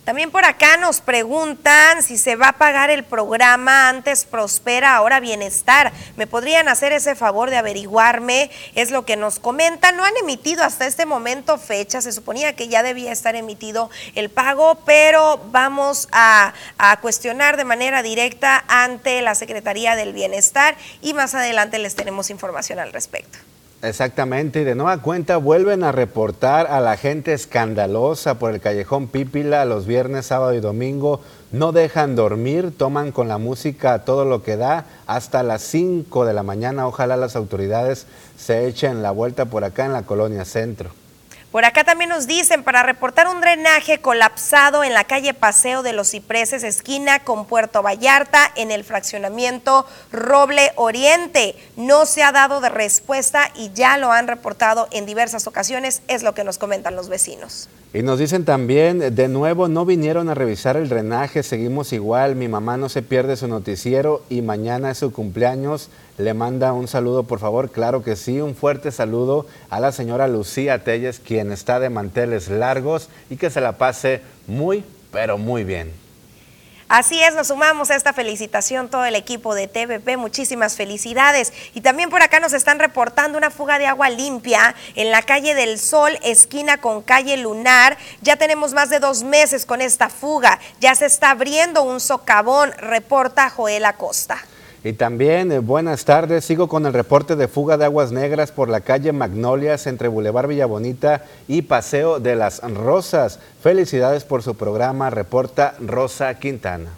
También por acá nos preguntan si se va a pagar el programa antes Prospera, ahora Bienestar. ¿Me podrían hacer ese favor de averiguarme? Es lo que nos comentan. No han emitido hasta este momento fecha. Se suponía que ya debía estar emitido el pago, pero vamos a, a cuestionar de manera directa ante la Secretaría del Bienestar y más adelante les tenemos información al respecto. Exactamente, y de nueva cuenta vuelven a reportar a la gente escandalosa por el callejón Pípila los viernes, sábado y domingo. No dejan dormir, toman con la música todo lo que da hasta las 5 de la mañana. Ojalá las autoridades se echen la vuelta por acá en la colonia centro. Por acá también nos dicen para reportar un drenaje colapsado en la calle Paseo de los Cipreses, esquina con Puerto Vallarta, en el fraccionamiento Roble Oriente. No se ha dado de respuesta y ya lo han reportado en diversas ocasiones, es lo que nos comentan los vecinos. Y nos dicen también, de nuevo, no vinieron a revisar el drenaje, seguimos igual, mi mamá no se pierde su noticiero y mañana es su cumpleaños. Le manda un saludo, por favor, claro que sí, un fuerte saludo a la señora Lucía Telles, quien está de manteles largos y que se la pase muy, pero muy bien. Así es, nos sumamos a esta felicitación todo el equipo de TVP, muchísimas felicidades. Y también por acá nos están reportando una fuga de agua limpia en la calle del Sol, esquina con calle Lunar. Ya tenemos más de dos meses con esta fuga, ya se está abriendo un socavón, reporta Joel Acosta. Y también, eh, buenas tardes, sigo con el reporte de fuga de aguas negras por la calle Magnolias entre Boulevard Villabonita y Paseo de las Rosas. Felicidades por su programa, reporta Rosa Quintana.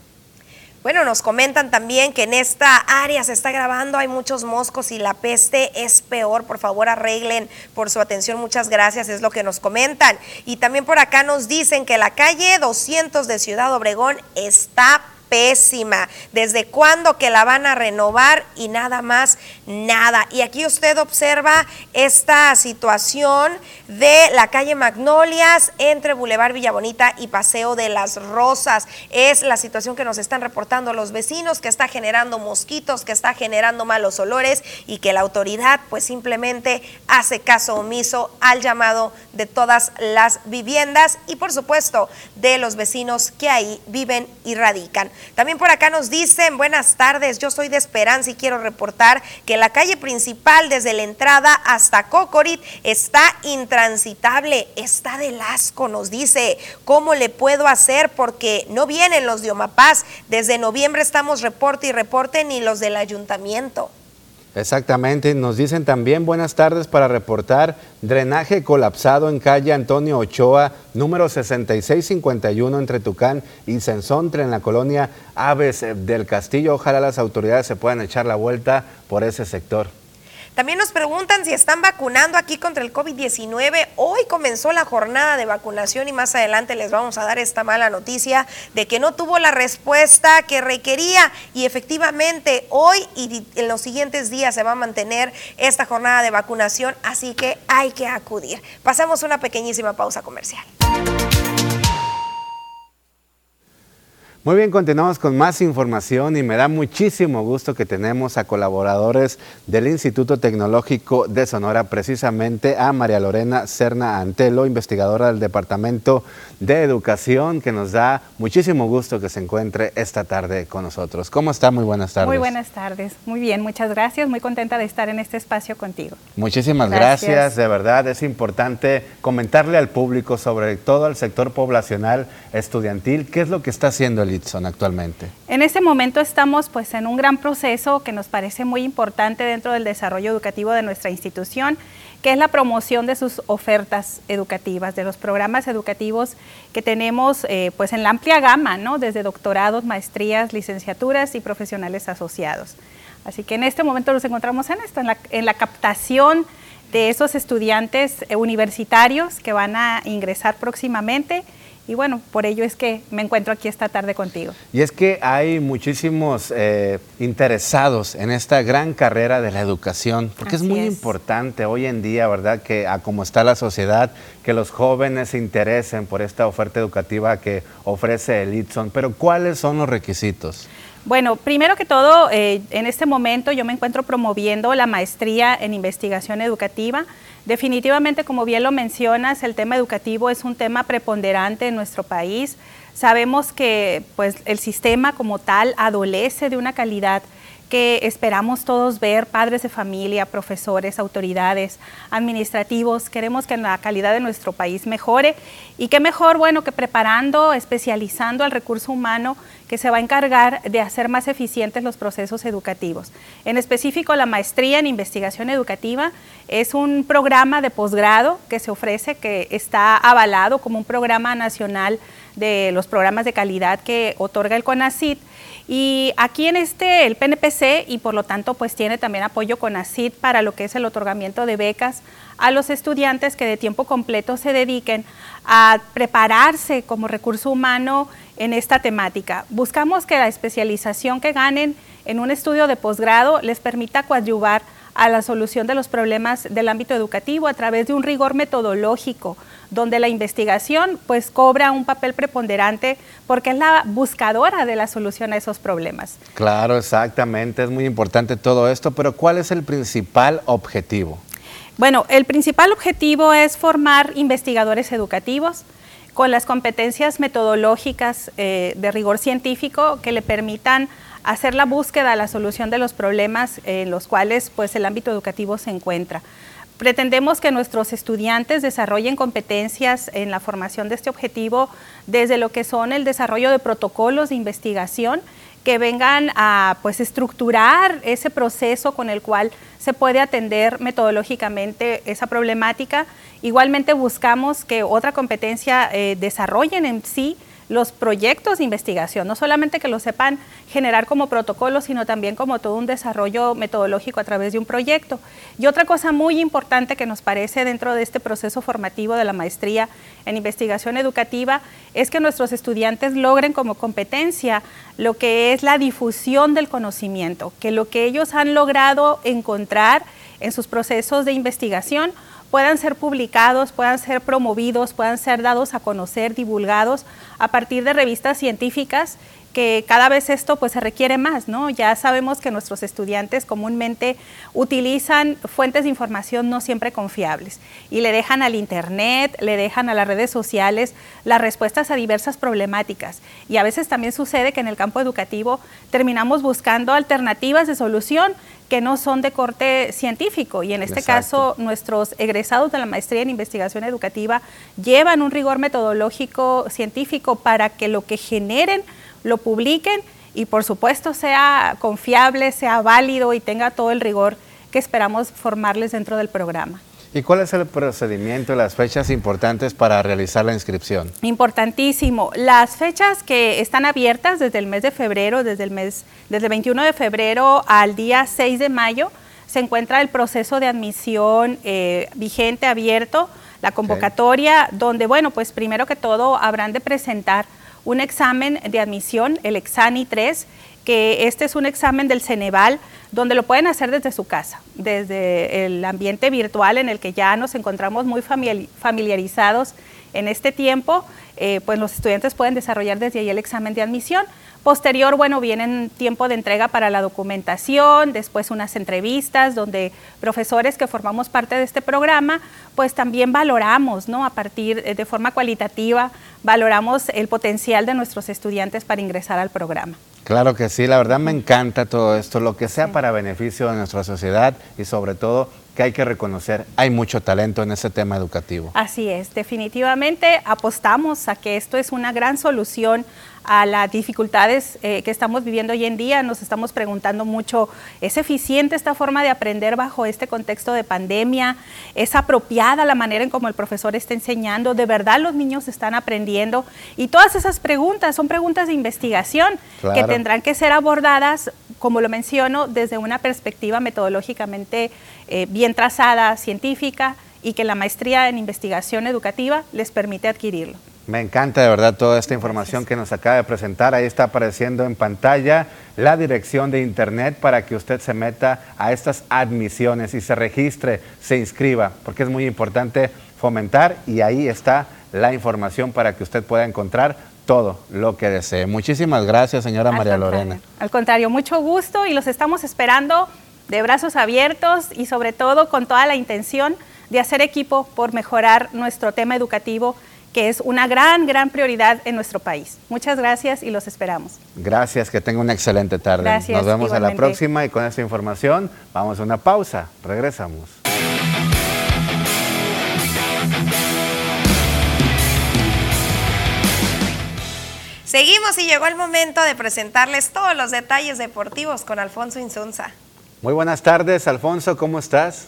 Bueno, nos comentan también que en esta área se está grabando, hay muchos moscos y la peste es peor. Por favor, arreglen por su atención. Muchas gracias, es lo que nos comentan. Y también por acá nos dicen que la calle 200 de Ciudad Obregón está pésima. ¿Desde cuándo que la van a renovar? Y nada más, nada. Y aquí usted observa esta situación de la calle Magnolias entre Boulevard Villabonita y Paseo de las Rosas. Es la situación que nos están reportando los vecinos, que está generando mosquitos, que está generando malos olores y que la autoridad pues simplemente hace caso omiso al llamado de todas las viviendas y por supuesto de los vecinos que ahí viven y radican. También por acá nos dicen, buenas tardes, yo soy de Esperanza y quiero reportar que la calle principal desde la entrada hasta Cocorit está intransitable, está de asco, nos dice. ¿Cómo le puedo hacer? Porque no vienen los de Omapaz. Desde noviembre estamos reporte y reporte ni los del ayuntamiento. Exactamente, nos dicen también buenas tardes para reportar drenaje colapsado en calle Antonio Ochoa, número 6651 entre Tucán y Sensontre en la colonia Aves del Castillo. Ojalá las autoridades se puedan echar la vuelta por ese sector. También nos preguntan si están vacunando aquí contra el COVID-19. Hoy comenzó la jornada de vacunación y más adelante les vamos a dar esta mala noticia de que no tuvo la respuesta que requería y efectivamente hoy y en los siguientes días se va a mantener esta jornada de vacunación, así que hay que acudir. Pasamos una pequeñísima pausa comercial. Muy bien, continuamos con más información y me da muchísimo gusto que tenemos a colaboradores del Instituto Tecnológico de Sonora, precisamente a María Lorena Serna Antelo, investigadora del Departamento de Educación, que nos da muchísimo gusto que se encuentre esta tarde con nosotros. ¿Cómo está? Muy buenas tardes. Muy buenas tardes. Muy bien, muchas gracias. Muy contenta de estar en este espacio contigo. Muchísimas gracias. gracias. De verdad, es importante comentarle al público, sobre todo al sector poblacional estudiantil, qué es lo que está haciendo el En este momento estamos pues en un gran proceso que nos parece muy importante dentro del desarrollo educativo de nuestra institución, que es la promoción de sus ofertas educativas, de los programas educativos que tenemos eh, pues en la amplia gama, ¿no? desde doctorados, maestrías, licenciaturas y profesionales asociados. Así que en este momento nos encontramos en esto, en la, en la captación de esos estudiantes universitarios que van a ingresar próximamente y bueno, por ello es que me encuentro aquí esta tarde contigo. Y es que hay muchísimos eh, interesados en esta gran carrera de la educación, porque es muy importante hoy en día, ¿verdad? Que a como está la sociedad, que los jóvenes se interesen por esta oferta educativa que ofrece el ITSON. Pero ¿cuáles son los requisitos? Bueno, primero que todo, eh, en este momento yo me encuentro promoviendo la maestría en investigación educativa. Definitivamente, como bien lo mencionas, el tema educativo es un tema preponderante en nuestro país. Sabemos que pues, el sistema como tal adolece de una calidad que esperamos todos ver, padres de familia, profesores, autoridades, administrativos. Queremos que la calidad de nuestro país mejore y qué mejor, bueno, que preparando, especializando al recurso humano que se va a encargar de hacer más eficientes los procesos educativos. En específico, la maestría en investigación educativa es un programa de posgrado que se ofrece, que está avalado como un programa nacional de los programas de calidad que otorga el CONACIT y aquí en este, el PNPC, y por lo tanto, pues tiene también apoyo con ACID para lo que es el otorgamiento de becas a los estudiantes que de tiempo completo se dediquen a prepararse como recurso humano en esta temática. Buscamos que la especialización que ganen en un estudio de posgrado les permita coadyuvar a la solución de los problemas del ámbito educativo a través de un rigor metodológico, donde la investigación pues cobra un papel preponderante porque es la buscadora de la solución a esos problemas. Claro, exactamente, es muy importante todo esto, pero ¿cuál es el principal objetivo? Bueno, el principal objetivo es formar investigadores educativos con las competencias metodológicas eh, de rigor científico que le permitan hacer la búsqueda, la solución de los problemas en los cuales pues, el ámbito educativo se encuentra. Pretendemos que nuestros estudiantes desarrollen competencias en la formación de este objetivo desde lo que son el desarrollo de protocolos de investigación que vengan a pues estructurar ese proceso con el cual se puede atender metodológicamente esa problemática. Igualmente buscamos que otra competencia eh, desarrollen en sí los proyectos de investigación, no solamente que lo sepan generar como protocolo, sino también como todo un desarrollo metodológico a través de un proyecto. Y otra cosa muy importante que nos parece dentro de este proceso formativo de la maestría en investigación educativa es que nuestros estudiantes logren como competencia lo que es la difusión del conocimiento, que lo que ellos han logrado encontrar en sus procesos de investigación puedan ser publicados, puedan ser promovidos, puedan ser dados a conocer, divulgados a partir de revistas científicas que cada vez esto pues se requiere más, ¿no? Ya sabemos que nuestros estudiantes comúnmente utilizan fuentes de información no siempre confiables y le dejan al internet, le dejan a las redes sociales las respuestas a diversas problemáticas. Y a veces también sucede que en el campo educativo terminamos buscando alternativas de solución que no son de corte científico y en este caso nuestros egresados de la maestría en investigación educativa llevan un rigor metodológico científico para que lo que generen lo publiquen y por supuesto sea confiable, sea válido y tenga todo el rigor que esperamos formarles dentro del programa. ¿Y cuál es el procedimiento y las fechas importantes para realizar la inscripción? Importantísimo. Las fechas que están abiertas desde el mes de febrero, desde el mes, desde el 21 de febrero al día 6 de mayo, se encuentra el proceso de admisión eh, vigente, abierto, la convocatoria, donde, bueno, pues primero que todo habrán de presentar un examen de admisión, el Exani 3, que este es un examen del Ceneval, donde lo pueden hacer desde su casa, desde el ambiente virtual en el que ya nos encontramos muy familiarizados en este tiempo, eh, pues los estudiantes pueden desarrollar desde ahí el examen de admisión. Posterior, bueno, viene tiempo de entrega para la documentación, después unas entrevistas donde profesores que formamos parte de este programa, pues también valoramos, ¿no? A partir eh, de forma cualitativa, valoramos el potencial de nuestros estudiantes para ingresar al programa. Claro que sí, la verdad me encanta todo esto, lo que sea para beneficio de nuestra sociedad y sobre todo que hay que reconocer, hay mucho talento en ese tema educativo. Así es, definitivamente apostamos a que esto es una gran solución a las dificultades eh, que estamos viviendo hoy en día. Nos estamos preguntando mucho, ¿es eficiente esta forma de aprender bajo este contexto de pandemia? ¿Es apropiada la manera en cómo el profesor está enseñando? ¿De verdad los niños están aprendiendo? Y todas esas preguntas son preguntas de investigación que tendrán que ser abordadas, como lo menciono, desde una perspectiva metodológicamente eh, bien trazada, científica, y que la maestría en investigación educativa les permite adquirirlo. Me encanta de verdad toda esta información que nos acaba de presentar. Ahí está apareciendo en pantalla la dirección de internet para que usted se meta a estas admisiones y se registre, se inscriba, porque es muy importante fomentar y ahí está la información para que usted pueda encontrar todo lo que desee. Muchísimas gracias, señora María Lorena. Al contrario, mucho gusto y los estamos esperando de brazos abiertos y sobre todo con toda la intención de hacer equipo por mejorar nuestro tema educativo que es una gran, gran prioridad en nuestro país. Muchas gracias y los esperamos. Gracias, que tenga una excelente tarde. Gracias, Nos vemos a la próxima y con esta información vamos a una pausa. Regresamos. Seguimos y llegó el momento de presentarles todos los detalles deportivos con Alfonso Insunza. Muy buenas tardes, Alfonso, ¿cómo estás?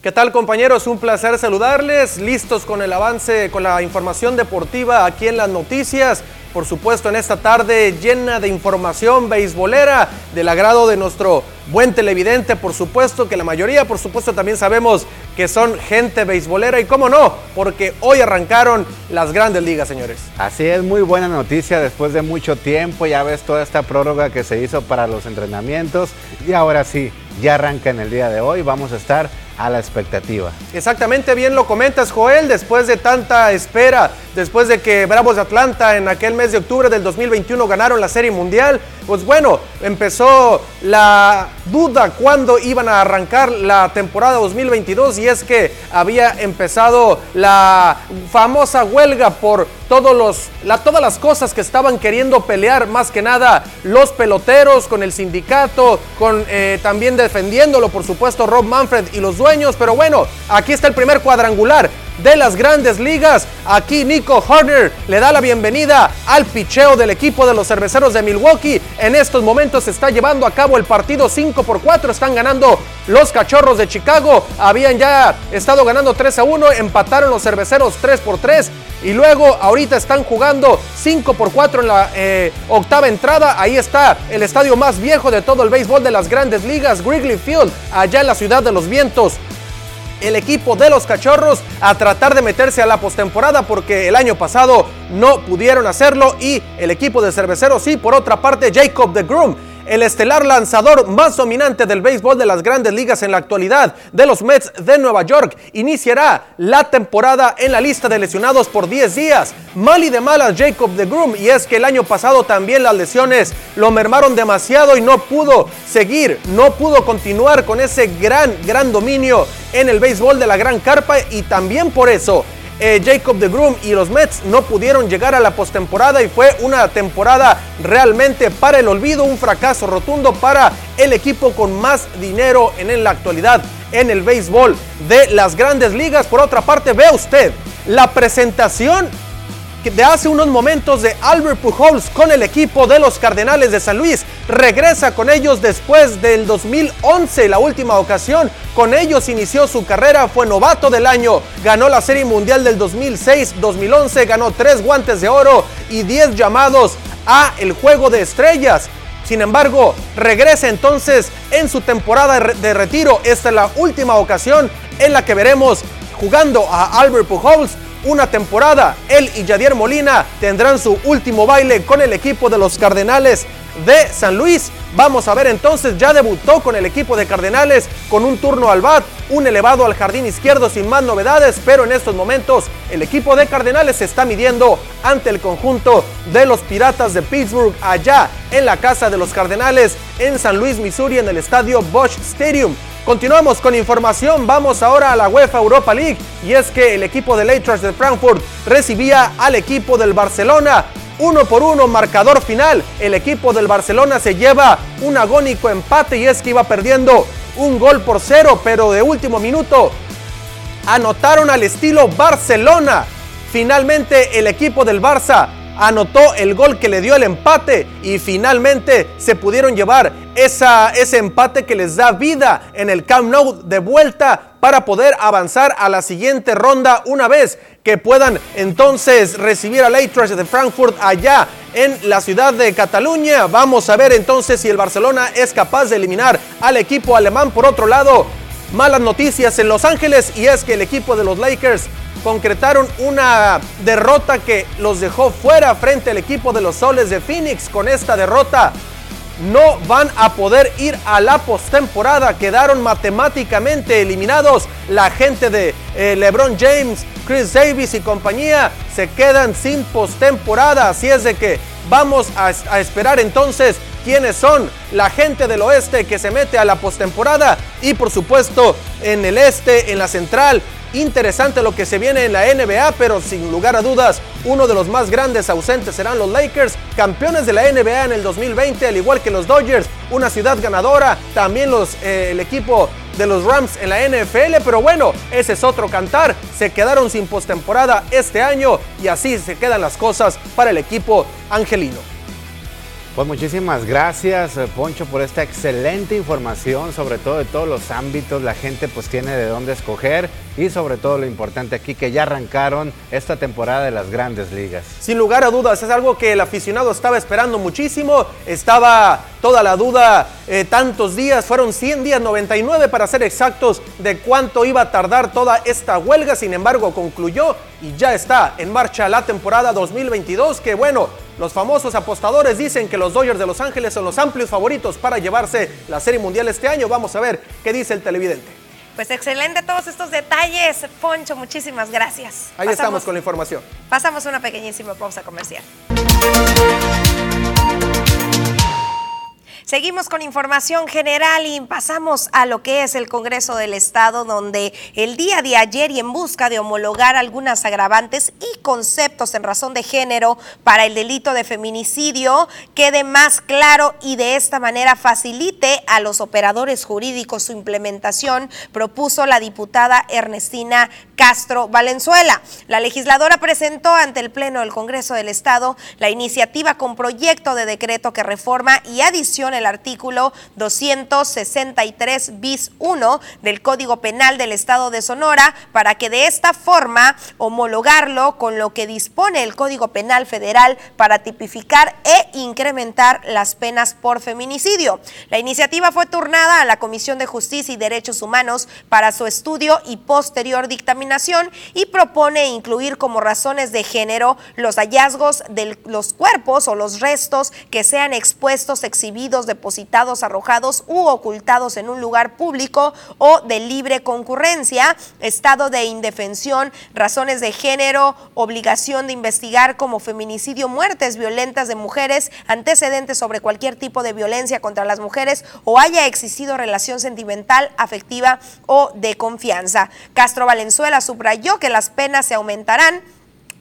¿Qué tal compañeros? Un placer saludarles, listos con el avance, con la información deportiva aquí en las noticias. Por supuesto, en esta tarde llena de información beisbolera del agrado de nuestro buen televidente, por supuesto que la mayoría, por supuesto, también sabemos que son gente beisbolera y cómo no, porque hoy arrancaron las grandes ligas, señores. Así es, muy buena noticia después de mucho tiempo, ya ves toda esta prórroga que se hizo para los entrenamientos y ahora sí, ya arranca en el día de hoy, vamos a estar a la expectativa. Exactamente bien lo comentas, Joel, después de tanta espera, después de que Bravos de Atlanta en aquel mes de octubre del 2021 ganaron la Serie Mundial, pues bueno, empezó la duda cuándo iban a arrancar la temporada 2022 y es que había empezado la famosa huelga por todos los, la, todas las cosas que estaban queriendo pelear, más que nada los peloteros con el sindicato, con eh, también defendiéndolo, por supuesto, Rob Manfred y los dueños. Pero bueno, aquí está el primer cuadrangular de las grandes ligas. Aquí Nico Horner le da la bienvenida al picheo del equipo de los cerveceros de Milwaukee. En estos momentos se está llevando a cabo el partido 5 por 4. Están ganando los cachorros de Chicago. Habían ya estado ganando 3 a 1. Empataron los cerveceros 3 por 3. Y luego ahorita están jugando 5 por 4 en la eh, octava entrada. Ahí está el estadio más viejo de todo el béisbol de las grandes ligas, Wrigley Field, allá en la ciudad de los vientos el equipo de los cachorros a tratar de meterse a la postemporada porque el año pasado no pudieron hacerlo y el equipo de cerveceros sí. Por otra parte, Jacob de Groom el estelar lanzador más dominante del béisbol de las grandes ligas en la actualidad de los Mets de Nueva York, iniciará la temporada en la lista de lesionados por 10 días. Mal y de malas Jacob de Groom, y es que el año pasado también las lesiones lo mermaron demasiado y no pudo seguir, no pudo continuar con ese gran, gran dominio en el béisbol de la gran carpa. Y también por eso eh, Jacob de Groom y los Mets no pudieron llegar a la postemporada y fue una temporada realmente para el olvido, un fracaso rotundo para el equipo con más dinero en la actualidad en el béisbol de las grandes ligas. Por otra parte, vea usted la presentación de hace unos momentos de Albert Pujols con el equipo de los Cardenales de San Luis. Regresa con ellos después del 2011, la última ocasión. Con ellos inició su carrera, fue novato del año, ganó la Serie Mundial del 2006-2011, ganó tres guantes de oro y 10 llamados a el Juego de Estrellas. Sin embargo, regresa entonces en su temporada de retiro. Esta es la última ocasión en la que veremos jugando a Albert Pujols una temporada. Él y Yadier Molina tendrán su último baile con el equipo de los Cardenales de San Luis. Vamos a ver entonces, ya debutó con el equipo de Cardenales con un turno al bat, un elevado al jardín izquierdo sin más novedades, pero en estos momentos el equipo de Cardenales se está midiendo ante el conjunto de los Piratas de Pittsburgh allá en la casa de los Cardenales en San Luis, Missouri, en el estadio Bosch Stadium. Continuamos con información, vamos ahora a la UEFA Europa League y es que el equipo de Eintracht de Frankfurt recibía al equipo del Barcelona uno por uno, marcador final. El equipo del Barcelona se lleva un agónico empate y es que iba perdiendo un gol por cero, pero de último minuto anotaron al estilo Barcelona. Finalmente el equipo del Barça anotó el gol que le dio el empate y finalmente se pudieron llevar esa, ese empate que les da vida en el Camp Nou de vuelta para poder avanzar a la siguiente ronda una vez que puedan entonces recibir al Eintracht de Frankfurt allá en la ciudad de Cataluña. Vamos a ver entonces si el Barcelona es capaz de eliminar al equipo alemán. Por otro lado, malas noticias en Los Ángeles y es que el equipo de los Lakers concretaron una derrota que los dejó fuera frente al equipo de los Soles de Phoenix. Con esta derrota no van a poder ir a la postemporada. Quedaron matemáticamente eliminados. La gente de eh, LeBron James, Chris Davis y compañía se quedan sin postemporada. Así es de que vamos a, a esperar entonces quiénes son la gente del oeste que se mete a la postemporada y por supuesto en el este, en la central, Interesante lo que se viene en la NBA, pero sin lugar a dudas, uno de los más grandes ausentes serán los Lakers, campeones de la NBA en el 2020, al igual que los Dodgers, una ciudad ganadora, también los, eh, el equipo de los Rams en la NFL, pero bueno, ese es otro cantar. Se quedaron sin postemporada este año y así se quedan las cosas para el equipo angelino. Pues muchísimas gracias, eh, Poncho, por esta excelente información, sobre todo de todos los ámbitos. La gente pues tiene de dónde escoger y sobre todo lo importante aquí que ya arrancaron esta temporada de las grandes ligas. Sin lugar a dudas, es algo que el aficionado estaba esperando muchísimo. Estaba toda la duda eh, tantos días, fueron 100 días, 99 para ser exactos, de cuánto iba a tardar toda esta huelga. Sin embargo, concluyó y ya está en marcha la temporada 2022, que bueno, los famosos apostadores dicen que los Dodgers de Los Ángeles son los amplios favoritos para llevarse la Serie Mundial este año. Vamos a ver qué dice el televidente. Pues excelente todos estos detalles, Poncho, muchísimas gracias. Ahí estamos con la información. Pasamos una pequeñísima pausa comercial. Seguimos con información general y pasamos a lo que es el Congreso del Estado, donde el día de ayer y en busca de homologar algunas agravantes y conceptos en razón de género para el delito de feminicidio quede más claro y de esta manera facilite a los operadores jurídicos su implementación, propuso la diputada Ernestina Castro Valenzuela. La legisladora presentó ante el Pleno del Congreso del Estado la iniciativa con proyecto de decreto que reforma y adiciona el artículo 263 bis 1 del Código Penal del Estado de Sonora para que de esta forma homologarlo con lo que dispone el Código Penal Federal para tipificar e incrementar las penas por feminicidio. La iniciativa fue turnada a la Comisión de Justicia y Derechos Humanos para su estudio y posterior dictaminación y propone incluir como razones de género los hallazgos de los cuerpos o los restos que sean expuestos, exhibidos, depositados, arrojados u ocultados en un lugar público o de libre concurrencia, estado de indefensión, razones de género, obligación de investigar como feminicidio, muertes violentas de mujeres, antecedentes sobre cualquier tipo de violencia contra las mujeres o haya existido relación sentimental, afectiva o de confianza. Castro Valenzuela subrayó que las penas se aumentarán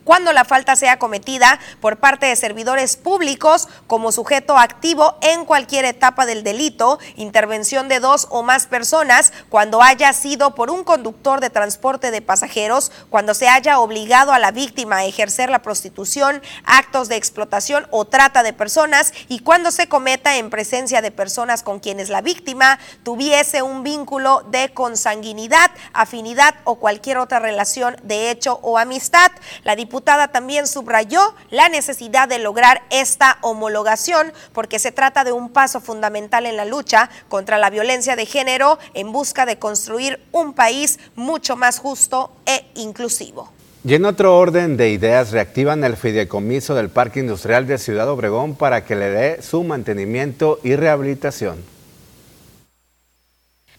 cuando la falta sea cometida por parte de servidores públicos como sujeto activo en cualquier etapa del delito, intervención de dos o más personas, cuando haya sido por un conductor de transporte de pasajeros, cuando se haya obligado a la víctima a ejercer la prostitución, actos de explotación o trata de personas y cuando se cometa en presencia de personas con quienes la víctima tuviese un vínculo de consanguinidad, afinidad o cualquier otra relación de hecho o amistad. La diputada también subrayó la necesidad de lograr esta homologación porque se trata de un paso fundamental en la lucha contra la violencia de género en busca de construir un país mucho más justo e inclusivo. Y en otro orden de ideas, reactivan el fideicomiso del Parque Industrial de Ciudad Obregón para que le dé su mantenimiento y rehabilitación.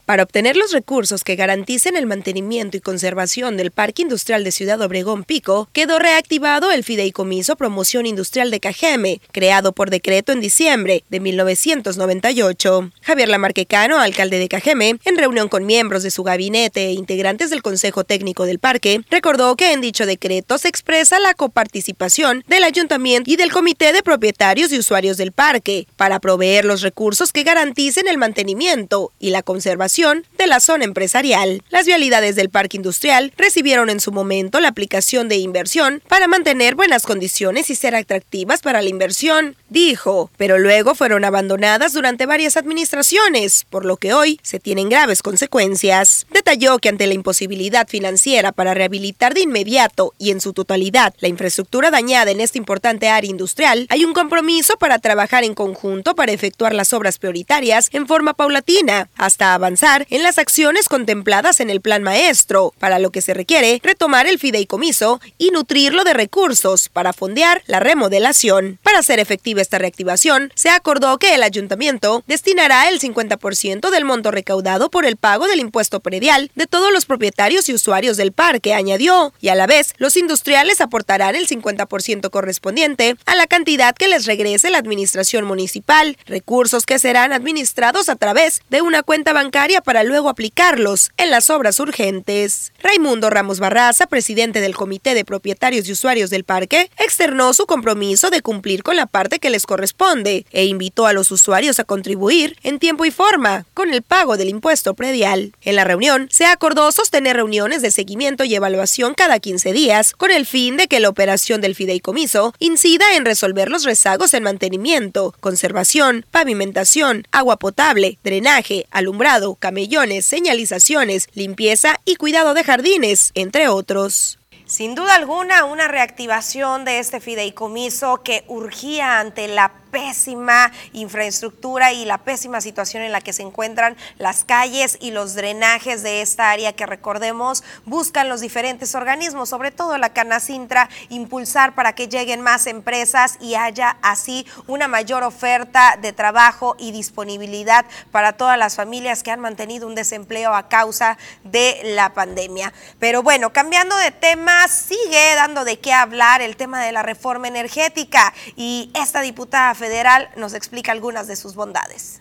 Para obtener los recursos que garanticen el mantenimiento y conservación del Parque Industrial de Ciudad Obregón Pico, quedó reactivado el Fideicomiso Promoción Industrial de Cajeme, creado por decreto en diciembre de 1998. Javier Lamarquecano, alcalde de Cajeme, en reunión con miembros de su gabinete e integrantes del Consejo Técnico del Parque, recordó que en dicho decreto se expresa la coparticipación del ayuntamiento y del Comité de Propietarios y Usuarios del Parque para proveer los recursos que garanticen el mantenimiento y la conservación de la zona empresarial. Las vialidades del parque industrial recibieron en su momento la aplicación de inversión para mantener buenas condiciones y ser atractivas para la inversión, dijo, pero luego fueron abandonadas durante varias administraciones, por lo que hoy se tienen graves consecuencias. Detalló que ante la imposibilidad financiera para rehabilitar de inmediato y en su totalidad la infraestructura dañada en esta importante área industrial, hay un compromiso para trabajar en conjunto para efectuar las obras prioritarias en forma paulatina hasta avanzar en las acciones contempladas en el plan maestro, para lo que se requiere retomar el fideicomiso y nutrirlo de recursos para fondear la remodelación. Para hacer efectiva esta reactivación, se acordó que el ayuntamiento destinará el 50% del monto recaudado por el pago del impuesto predial de todos los propietarios y usuarios del parque, añadió, y a la vez los industriales aportarán el 50% correspondiente a la cantidad que les regrese la administración municipal, recursos que serán administrados a través de una cuenta bancaria para luego aplicarlos en las obras urgentes. Raimundo Ramos Barraza, presidente del Comité de Propietarios y Usuarios del Parque, externó su compromiso de cumplir con la parte que les corresponde e invitó a los usuarios a contribuir en tiempo y forma con el pago del impuesto predial. En la reunión se acordó sostener reuniones de seguimiento y evaluación cada 15 días con el fin de que la operación del fideicomiso incida en resolver los rezagos en mantenimiento, conservación, pavimentación, agua potable, drenaje, alumbrado, camellones, señalizaciones, limpieza y cuidado de jardines, entre otros. Sin duda alguna, una reactivación de este fideicomiso que urgía ante la pésima infraestructura y la pésima situación en la que se encuentran las calles y los drenajes de esta área que recordemos buscan los diferentes organismos, sobre todo la Canacintra, impulsar para que lleguen más empresas y haya así una mayor oferta de trabajo y disponibilidad para todas las familias que han mantenido un desempleo a causa de la pandemia. Pero bueno, cambiando de tema, sigue dando de qué hablar el tema de la reforma energética y esta diputada federal nos explica algunas de sus bondades.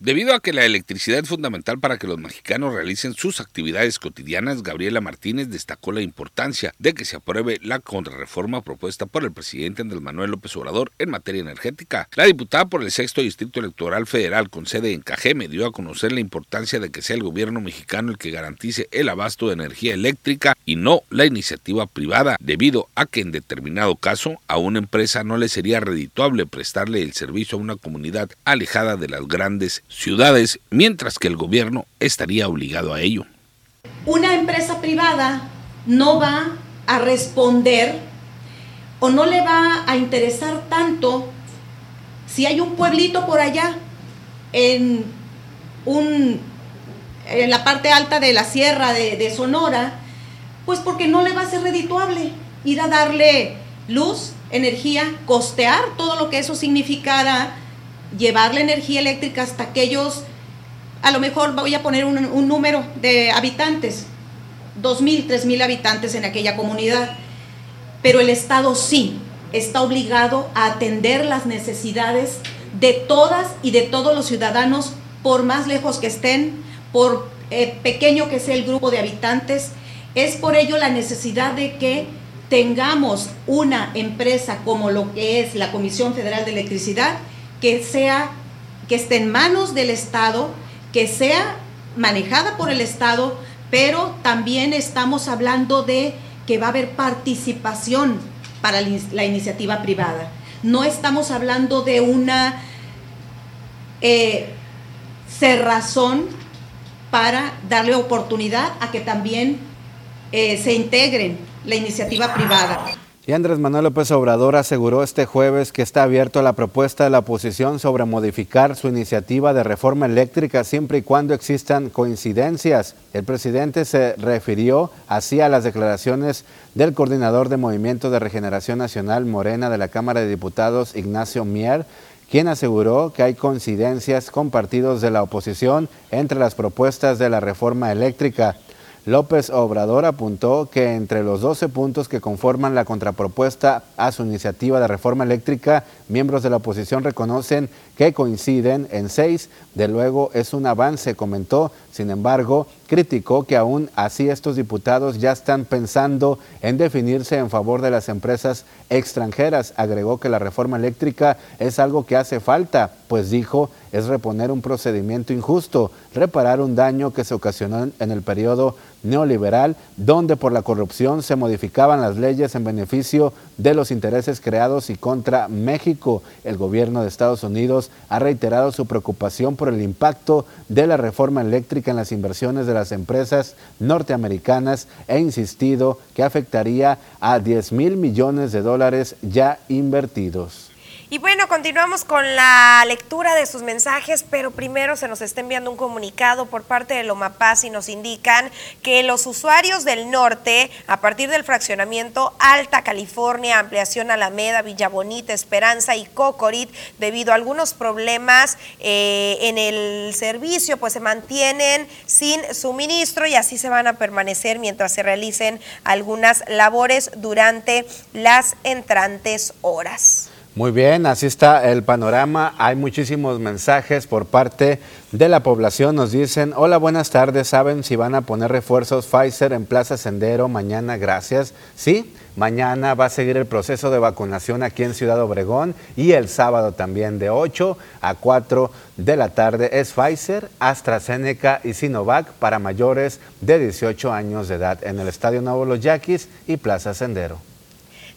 Debido a que la electricidad es fundamental para que los mexicanos realicen sus actividades cotidianas, Gabriela Martínez destacó la importancia de que se apruebe la contrarreforma propuesta por el presidente Andrés Manuel López Obrador en materia energética. La diputada por el sexto distrito electoral federal con sede en Cajeme dio a conocer la importancia de que sea el gobierno mexicano el que garantice el abasto de energía eléctrica y no la iniciativa privada, debido a que en determinado caso a una empresa no le sería redituable prestarle el servicio a una comunidad alejada de las grandes ciudades, mientras que el gobierno estaría obligado a ello. Una empresa privada no va a responder o no le va a interesar tanto si hay un pueblito por allá en, un, en la parte alta de la sierra de, de Sonora, pues porque no le va a ser redituable ir a darle luz, energía, costear todo lo que eso significara llevar la energía eléctrica hasta aquellos, a lo mejor voy a poner un, número de habitantes, dos mil, tres mil habitantes en aquella comunidad, pero el Estado sí está obligado a atender las necesidades de todas y de todos los ciudadanos, por más lejos que estén, por eh, pequeño que sea el grupo de habitantes. Es por ello la necesidad de que tengamos una empresa como lo que es la Comisión Federal de Electricidad, que sea, que esté en manos del Estado, que sea manejada por el Estado, pero también estamos hablando de que va a haber participación para la iniciativa privada. No estamos hablando de una eh, cerrazón para darle oportunidad a que también eh, se integren la iniciativa privada. Y Andrés Manuel López Obrador aseguró este jueves que está abierto a la propuesta de la oposición sobre modificar su iniciativa de reforma eléctrica siempre y cuando existan coincidencias. El presidente se refirió así a las declaraciones del coordinador de Movimiento de Regeneración Nacional Morena de la Cámara de Diputados, Ignacio Mier, quien aseguró que hay coincidencias con partidos de la oposición entre las propuestas de la reforma eléctrica. López Obrador apuntó que entre los 12 puntos que conforman la contrapropuesta a su iniciativa de reforma eléctrica, miembros de la oposición reconocen que coinciden en seis. De luego es un avance, comentó. Sin embargo, criticó que aún así estos diputados ya están pensando en definirse en favor de las empresas extranjeras. Agregó que la reforma eléctrica es algo que hace falta, pues dijo es reponer un procedimiento injusto, reparar un daño que se ocasionó en el periodo neoliberal, donde por la corrupción se modificaban las leyes en beneficio de los intereses creados y contra México. El gobierno de Estados Unidos ha reiterado su preocupación por el impacto de la reforma eléctrica en las inversiones de las empresas norteamericanas e insistido que afectaría a 10 mil millones de dólares ya invertidos. Y bueno, continuamos con la lectura de sus mensajes, pero primero se nos está enviando un comunicado por parte de Lomapaz y nos indican que los usuarios del norte, a partir del fraccionamiento Alta California, Ampliación Alameda, Villa Bonita, Esperanza y Cocorit, debido a algunos problemas eh, en el servicio, pues se mantienen sin suministro y así se van a permanecer mientras se realicen algunas labores durante las entrantes horas. Muy bien, así está el panorama. Hay muchísimos mensajes por parte de la población. Nos dicen, hola, buenas tardes. ¿Saben si van a poner refuerzos Pfizer en Plaza Sendero mañana? Gracias. Sí, mañana va a seguir el proceso de vacunación aquí en Ciudad Obregón y el sábado también de 8 a 4 de la tarde es Pfizer, AstraZeneca y Sinovac para mayores de 18 años de edad en el Estadio Nuevo Los Yaquis y Plaza Sendero.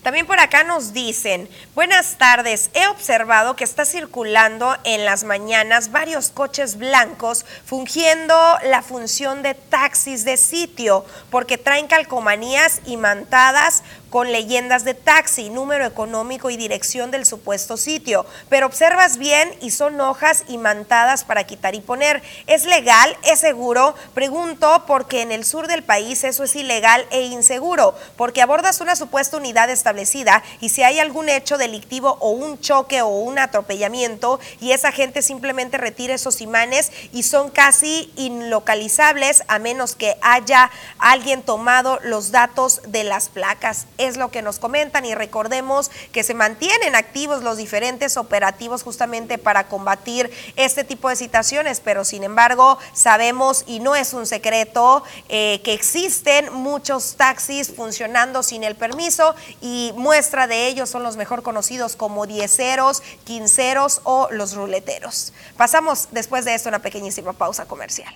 También por acá nos dicen, buenas tardes, he observado que está circulando en las mañanas varios coches blancos fungiendo la función de taxis de sitio porque traen calcomanías imantadas con leyendas de taxi, número económico y dirección del supuesto sitio. Pero observas bien y son hojas imantadas para quitar y poner. ¿Es legal? ¿Es seguro? Pregunto porque en el sur del país eso es ilegal e inseguro, porque abordas una supuesta unidad establecida y si hay algún hecho delictivo o un choque o un atropellamiento y esa gente simplemente retira esos imanes y son casi inlocalizables a menos que haya alguien tomado los datos de las placas es lo que nos comentan y recordemos que se mantienen activos los diferentes operativos justamente para combatir este tipo de situaciones, pero sin embargo sabemos y no es un secreto eh, que existen muchos taxis funcionando sin el permiso y muestra de ellos son los mejor conocidos como dieceros, quinceros o los ruleteros. Pasamos después de esto una pequeñísima pausa comercial.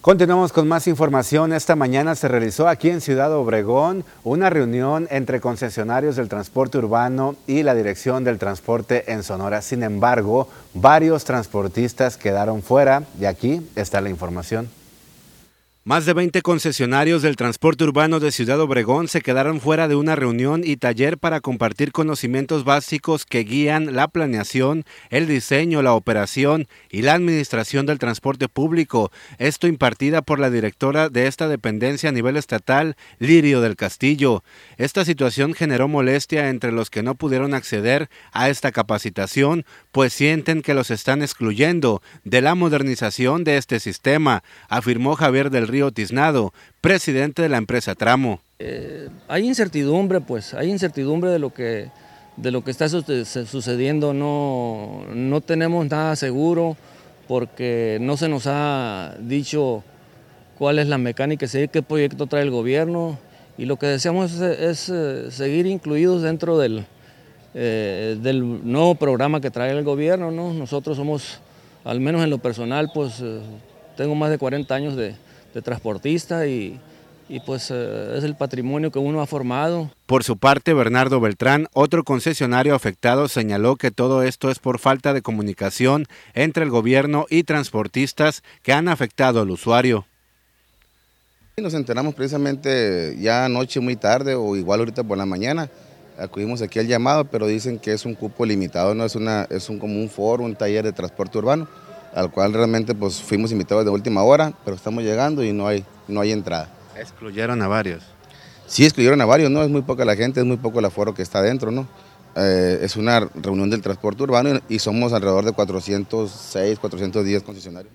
Continuamos con más información. Esta mañana se realizó aquí en Ciudad Obregón una reunión entre concesionarios del transporte urbano y la Dirección del Transporte en Sonora. Sin embargo, varios transportistas quedaron fuera y aquí está la información. Más de 20 concesionarios del transporte urbano de Ciudad Obregón se quedaron fuera de una reunión y taller para compartir conocimientos básicos que guían la planeación, el diseño, la operación y la administración del transporte público. Esto impartida por la directora de esta dependencia a nivel estatal, Lirio del Castillo. Esta situación generó molestia entre los que no pudieron acceder a esta capacitación, pues sienten que los están excluyendo de la modernización de este sistema, afirmó Javier del Río Tiznado, presidente de la empresa Tramo. Eh, hay incertidumbre, pues, hay incertidumbre de lo que, de lo que está sucediendo, no, no tenemos nada seguro porque no se nos ha dicho cuál es la mecánica, qué proyecto trae el gobierno y lo que deseamos es, eh, seguir incluidos dentro del, eh, del nuevo programa que trae el gobierno. ¿no? Nosotros somos, al menos en lo personal, pues tengo más de 40 años de, de transportista y, y pues eh, es el patrimonio que uno ha formado. Por su parte, Bernardo Beltrán, otro concesionario afectado, señaló que todo esto es por falta de comunicación entre el gobierno y transportistas que han afectado al usuario. Nos enteramos precisamente ya anoche muy tarde o igual ahorita por la mañana. Acudimos aquí al llamado, pero dicen que es un cupo limitado, no es una es un como un foro, un taller de transporte urbano, al cual realmente pues fuimos invitados de última hora, pero estamos llegando y no hay no hay entrada. Excluyeron a varios. Sí, excluyeron a varios, ¿no? Es muy poca la gente, es muy poco el aforo que está dentro, ¿no? Eh, es una reunión del transporte urbano y somos alrededor de 406, 410 concesionarios.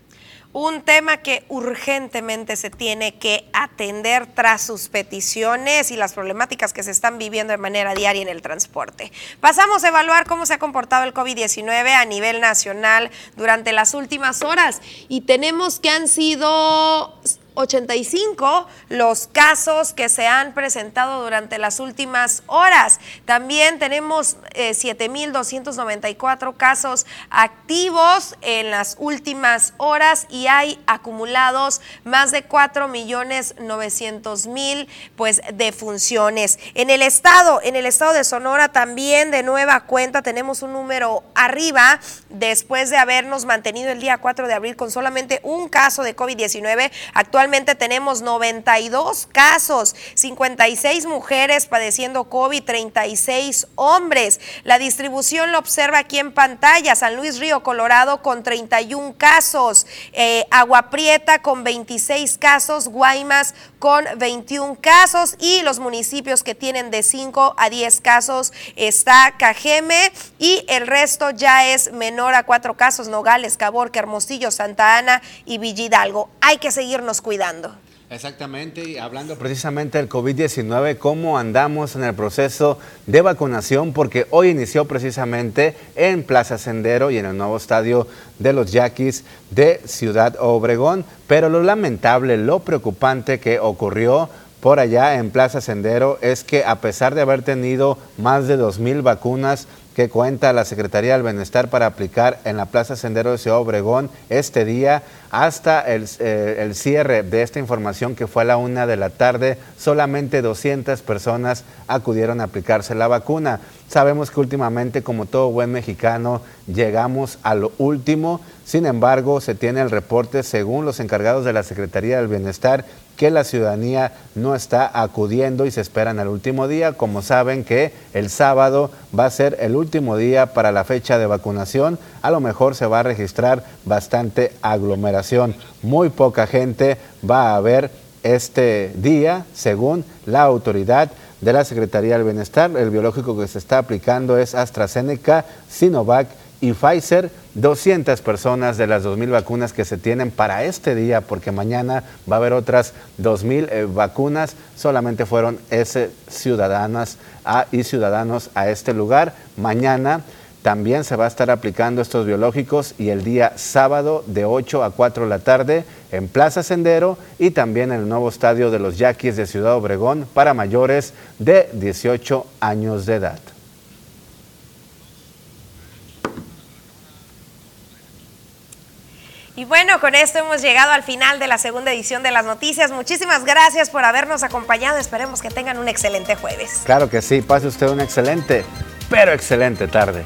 Un tema que urgentemente se tiene que atender tras sus peticiones y las problemáticas que se están viviendo de manera diaria en el transporte. Pasamos a evaluar cómo se ha comportado el COVID-19 a nivel nacional durante las últimas horas y tenemos que han sido 85 los casos que se han presentado durante las últimas horas. También tenemos 7.294 eh, casos activos en las últimas horas y hay acumulados más de 4.900.000 pues defunciones. En el estado, en el estado de Sonora también de nueva cuenta tenemos un número arriba después de habernos mantenido el día 4 de abril con solamente un caso de COVID-19. Actualmente tenemos 92 casos, 56 mujeres padeciendo COVID, 36 hombres. La distribución lo observa aquí en pantalla. San Luis Río Colorado con 31 casos, eh, Agua Prieta con 26 casos, Guaymas con 21 casos y los municipios que tienen de 5 a 10 casos está Cajeme y el resto ya es menor a 4 casos, Nogales, Caborca, Hermosillo, Santa Ana y Villidalgo. Hay que seguirnos cuidando. Exactamente, y hablando precisamente del COVID-19, cómo andamos en el proceso de vacunación, porque hoy inició precisamente en Plaza Sendero y en el nuevo estadio de los Yaquis de Ciudad Obregón, pero lo lamentable, lo preocupante que ocurrió por allá en Plaza Sendero es que a pesar de haber tenido más de 2.000 vacunas que cuenta la Secretaría del Bienestar para aplicar en la Plaza Sendero de Ciudad Obregón este día hasta el, eh, el, cierre de esta información que fue a la una de la tarde, solamente 200 personas acudieron a aplicarse la vacuna. Sabemos que últimamente, como todo buen mexicano, llegamos a lo último. Sin embargo, se tiene el reporte, según los encargados de la Secretaría del Bienestar, que la ciudadanía no está acudiendo y se esperan al último día. Como saben que el sábado va a ser el último día para la fecha de vacunación, a lo mejor se va a registrar bastante aglomeración. Muy poca gente va a haber este día, según la autoridad de la Secretaría del Bienestar. El biológico que se está aplicando es AstraZeneca, Sinovac y Pfizer. 200 personas de las 2.000 vacunas que se tienen para este día, porque mañana va a haber otras 2.000 eh, vacunas, solamente fueron ese ciudadanas a, y ciudadanos a este lugar. Mañana también se va a estar aplicando estos biológicos y el día sábado de 8 a 4 de la tarde en Plaza Sendero y también en el nuevo estadio de los Yaquis de Ciudad Obregón para mayores de 18 años de edad. Y bueno, con esto hemos llegado al final de la segunda edición de las noticias. Muchísimas gracias por habernos acompañado. Esperemos que tengan un excelente jueves. Claro que sí, pase usted un excelente, pero excelente tarde.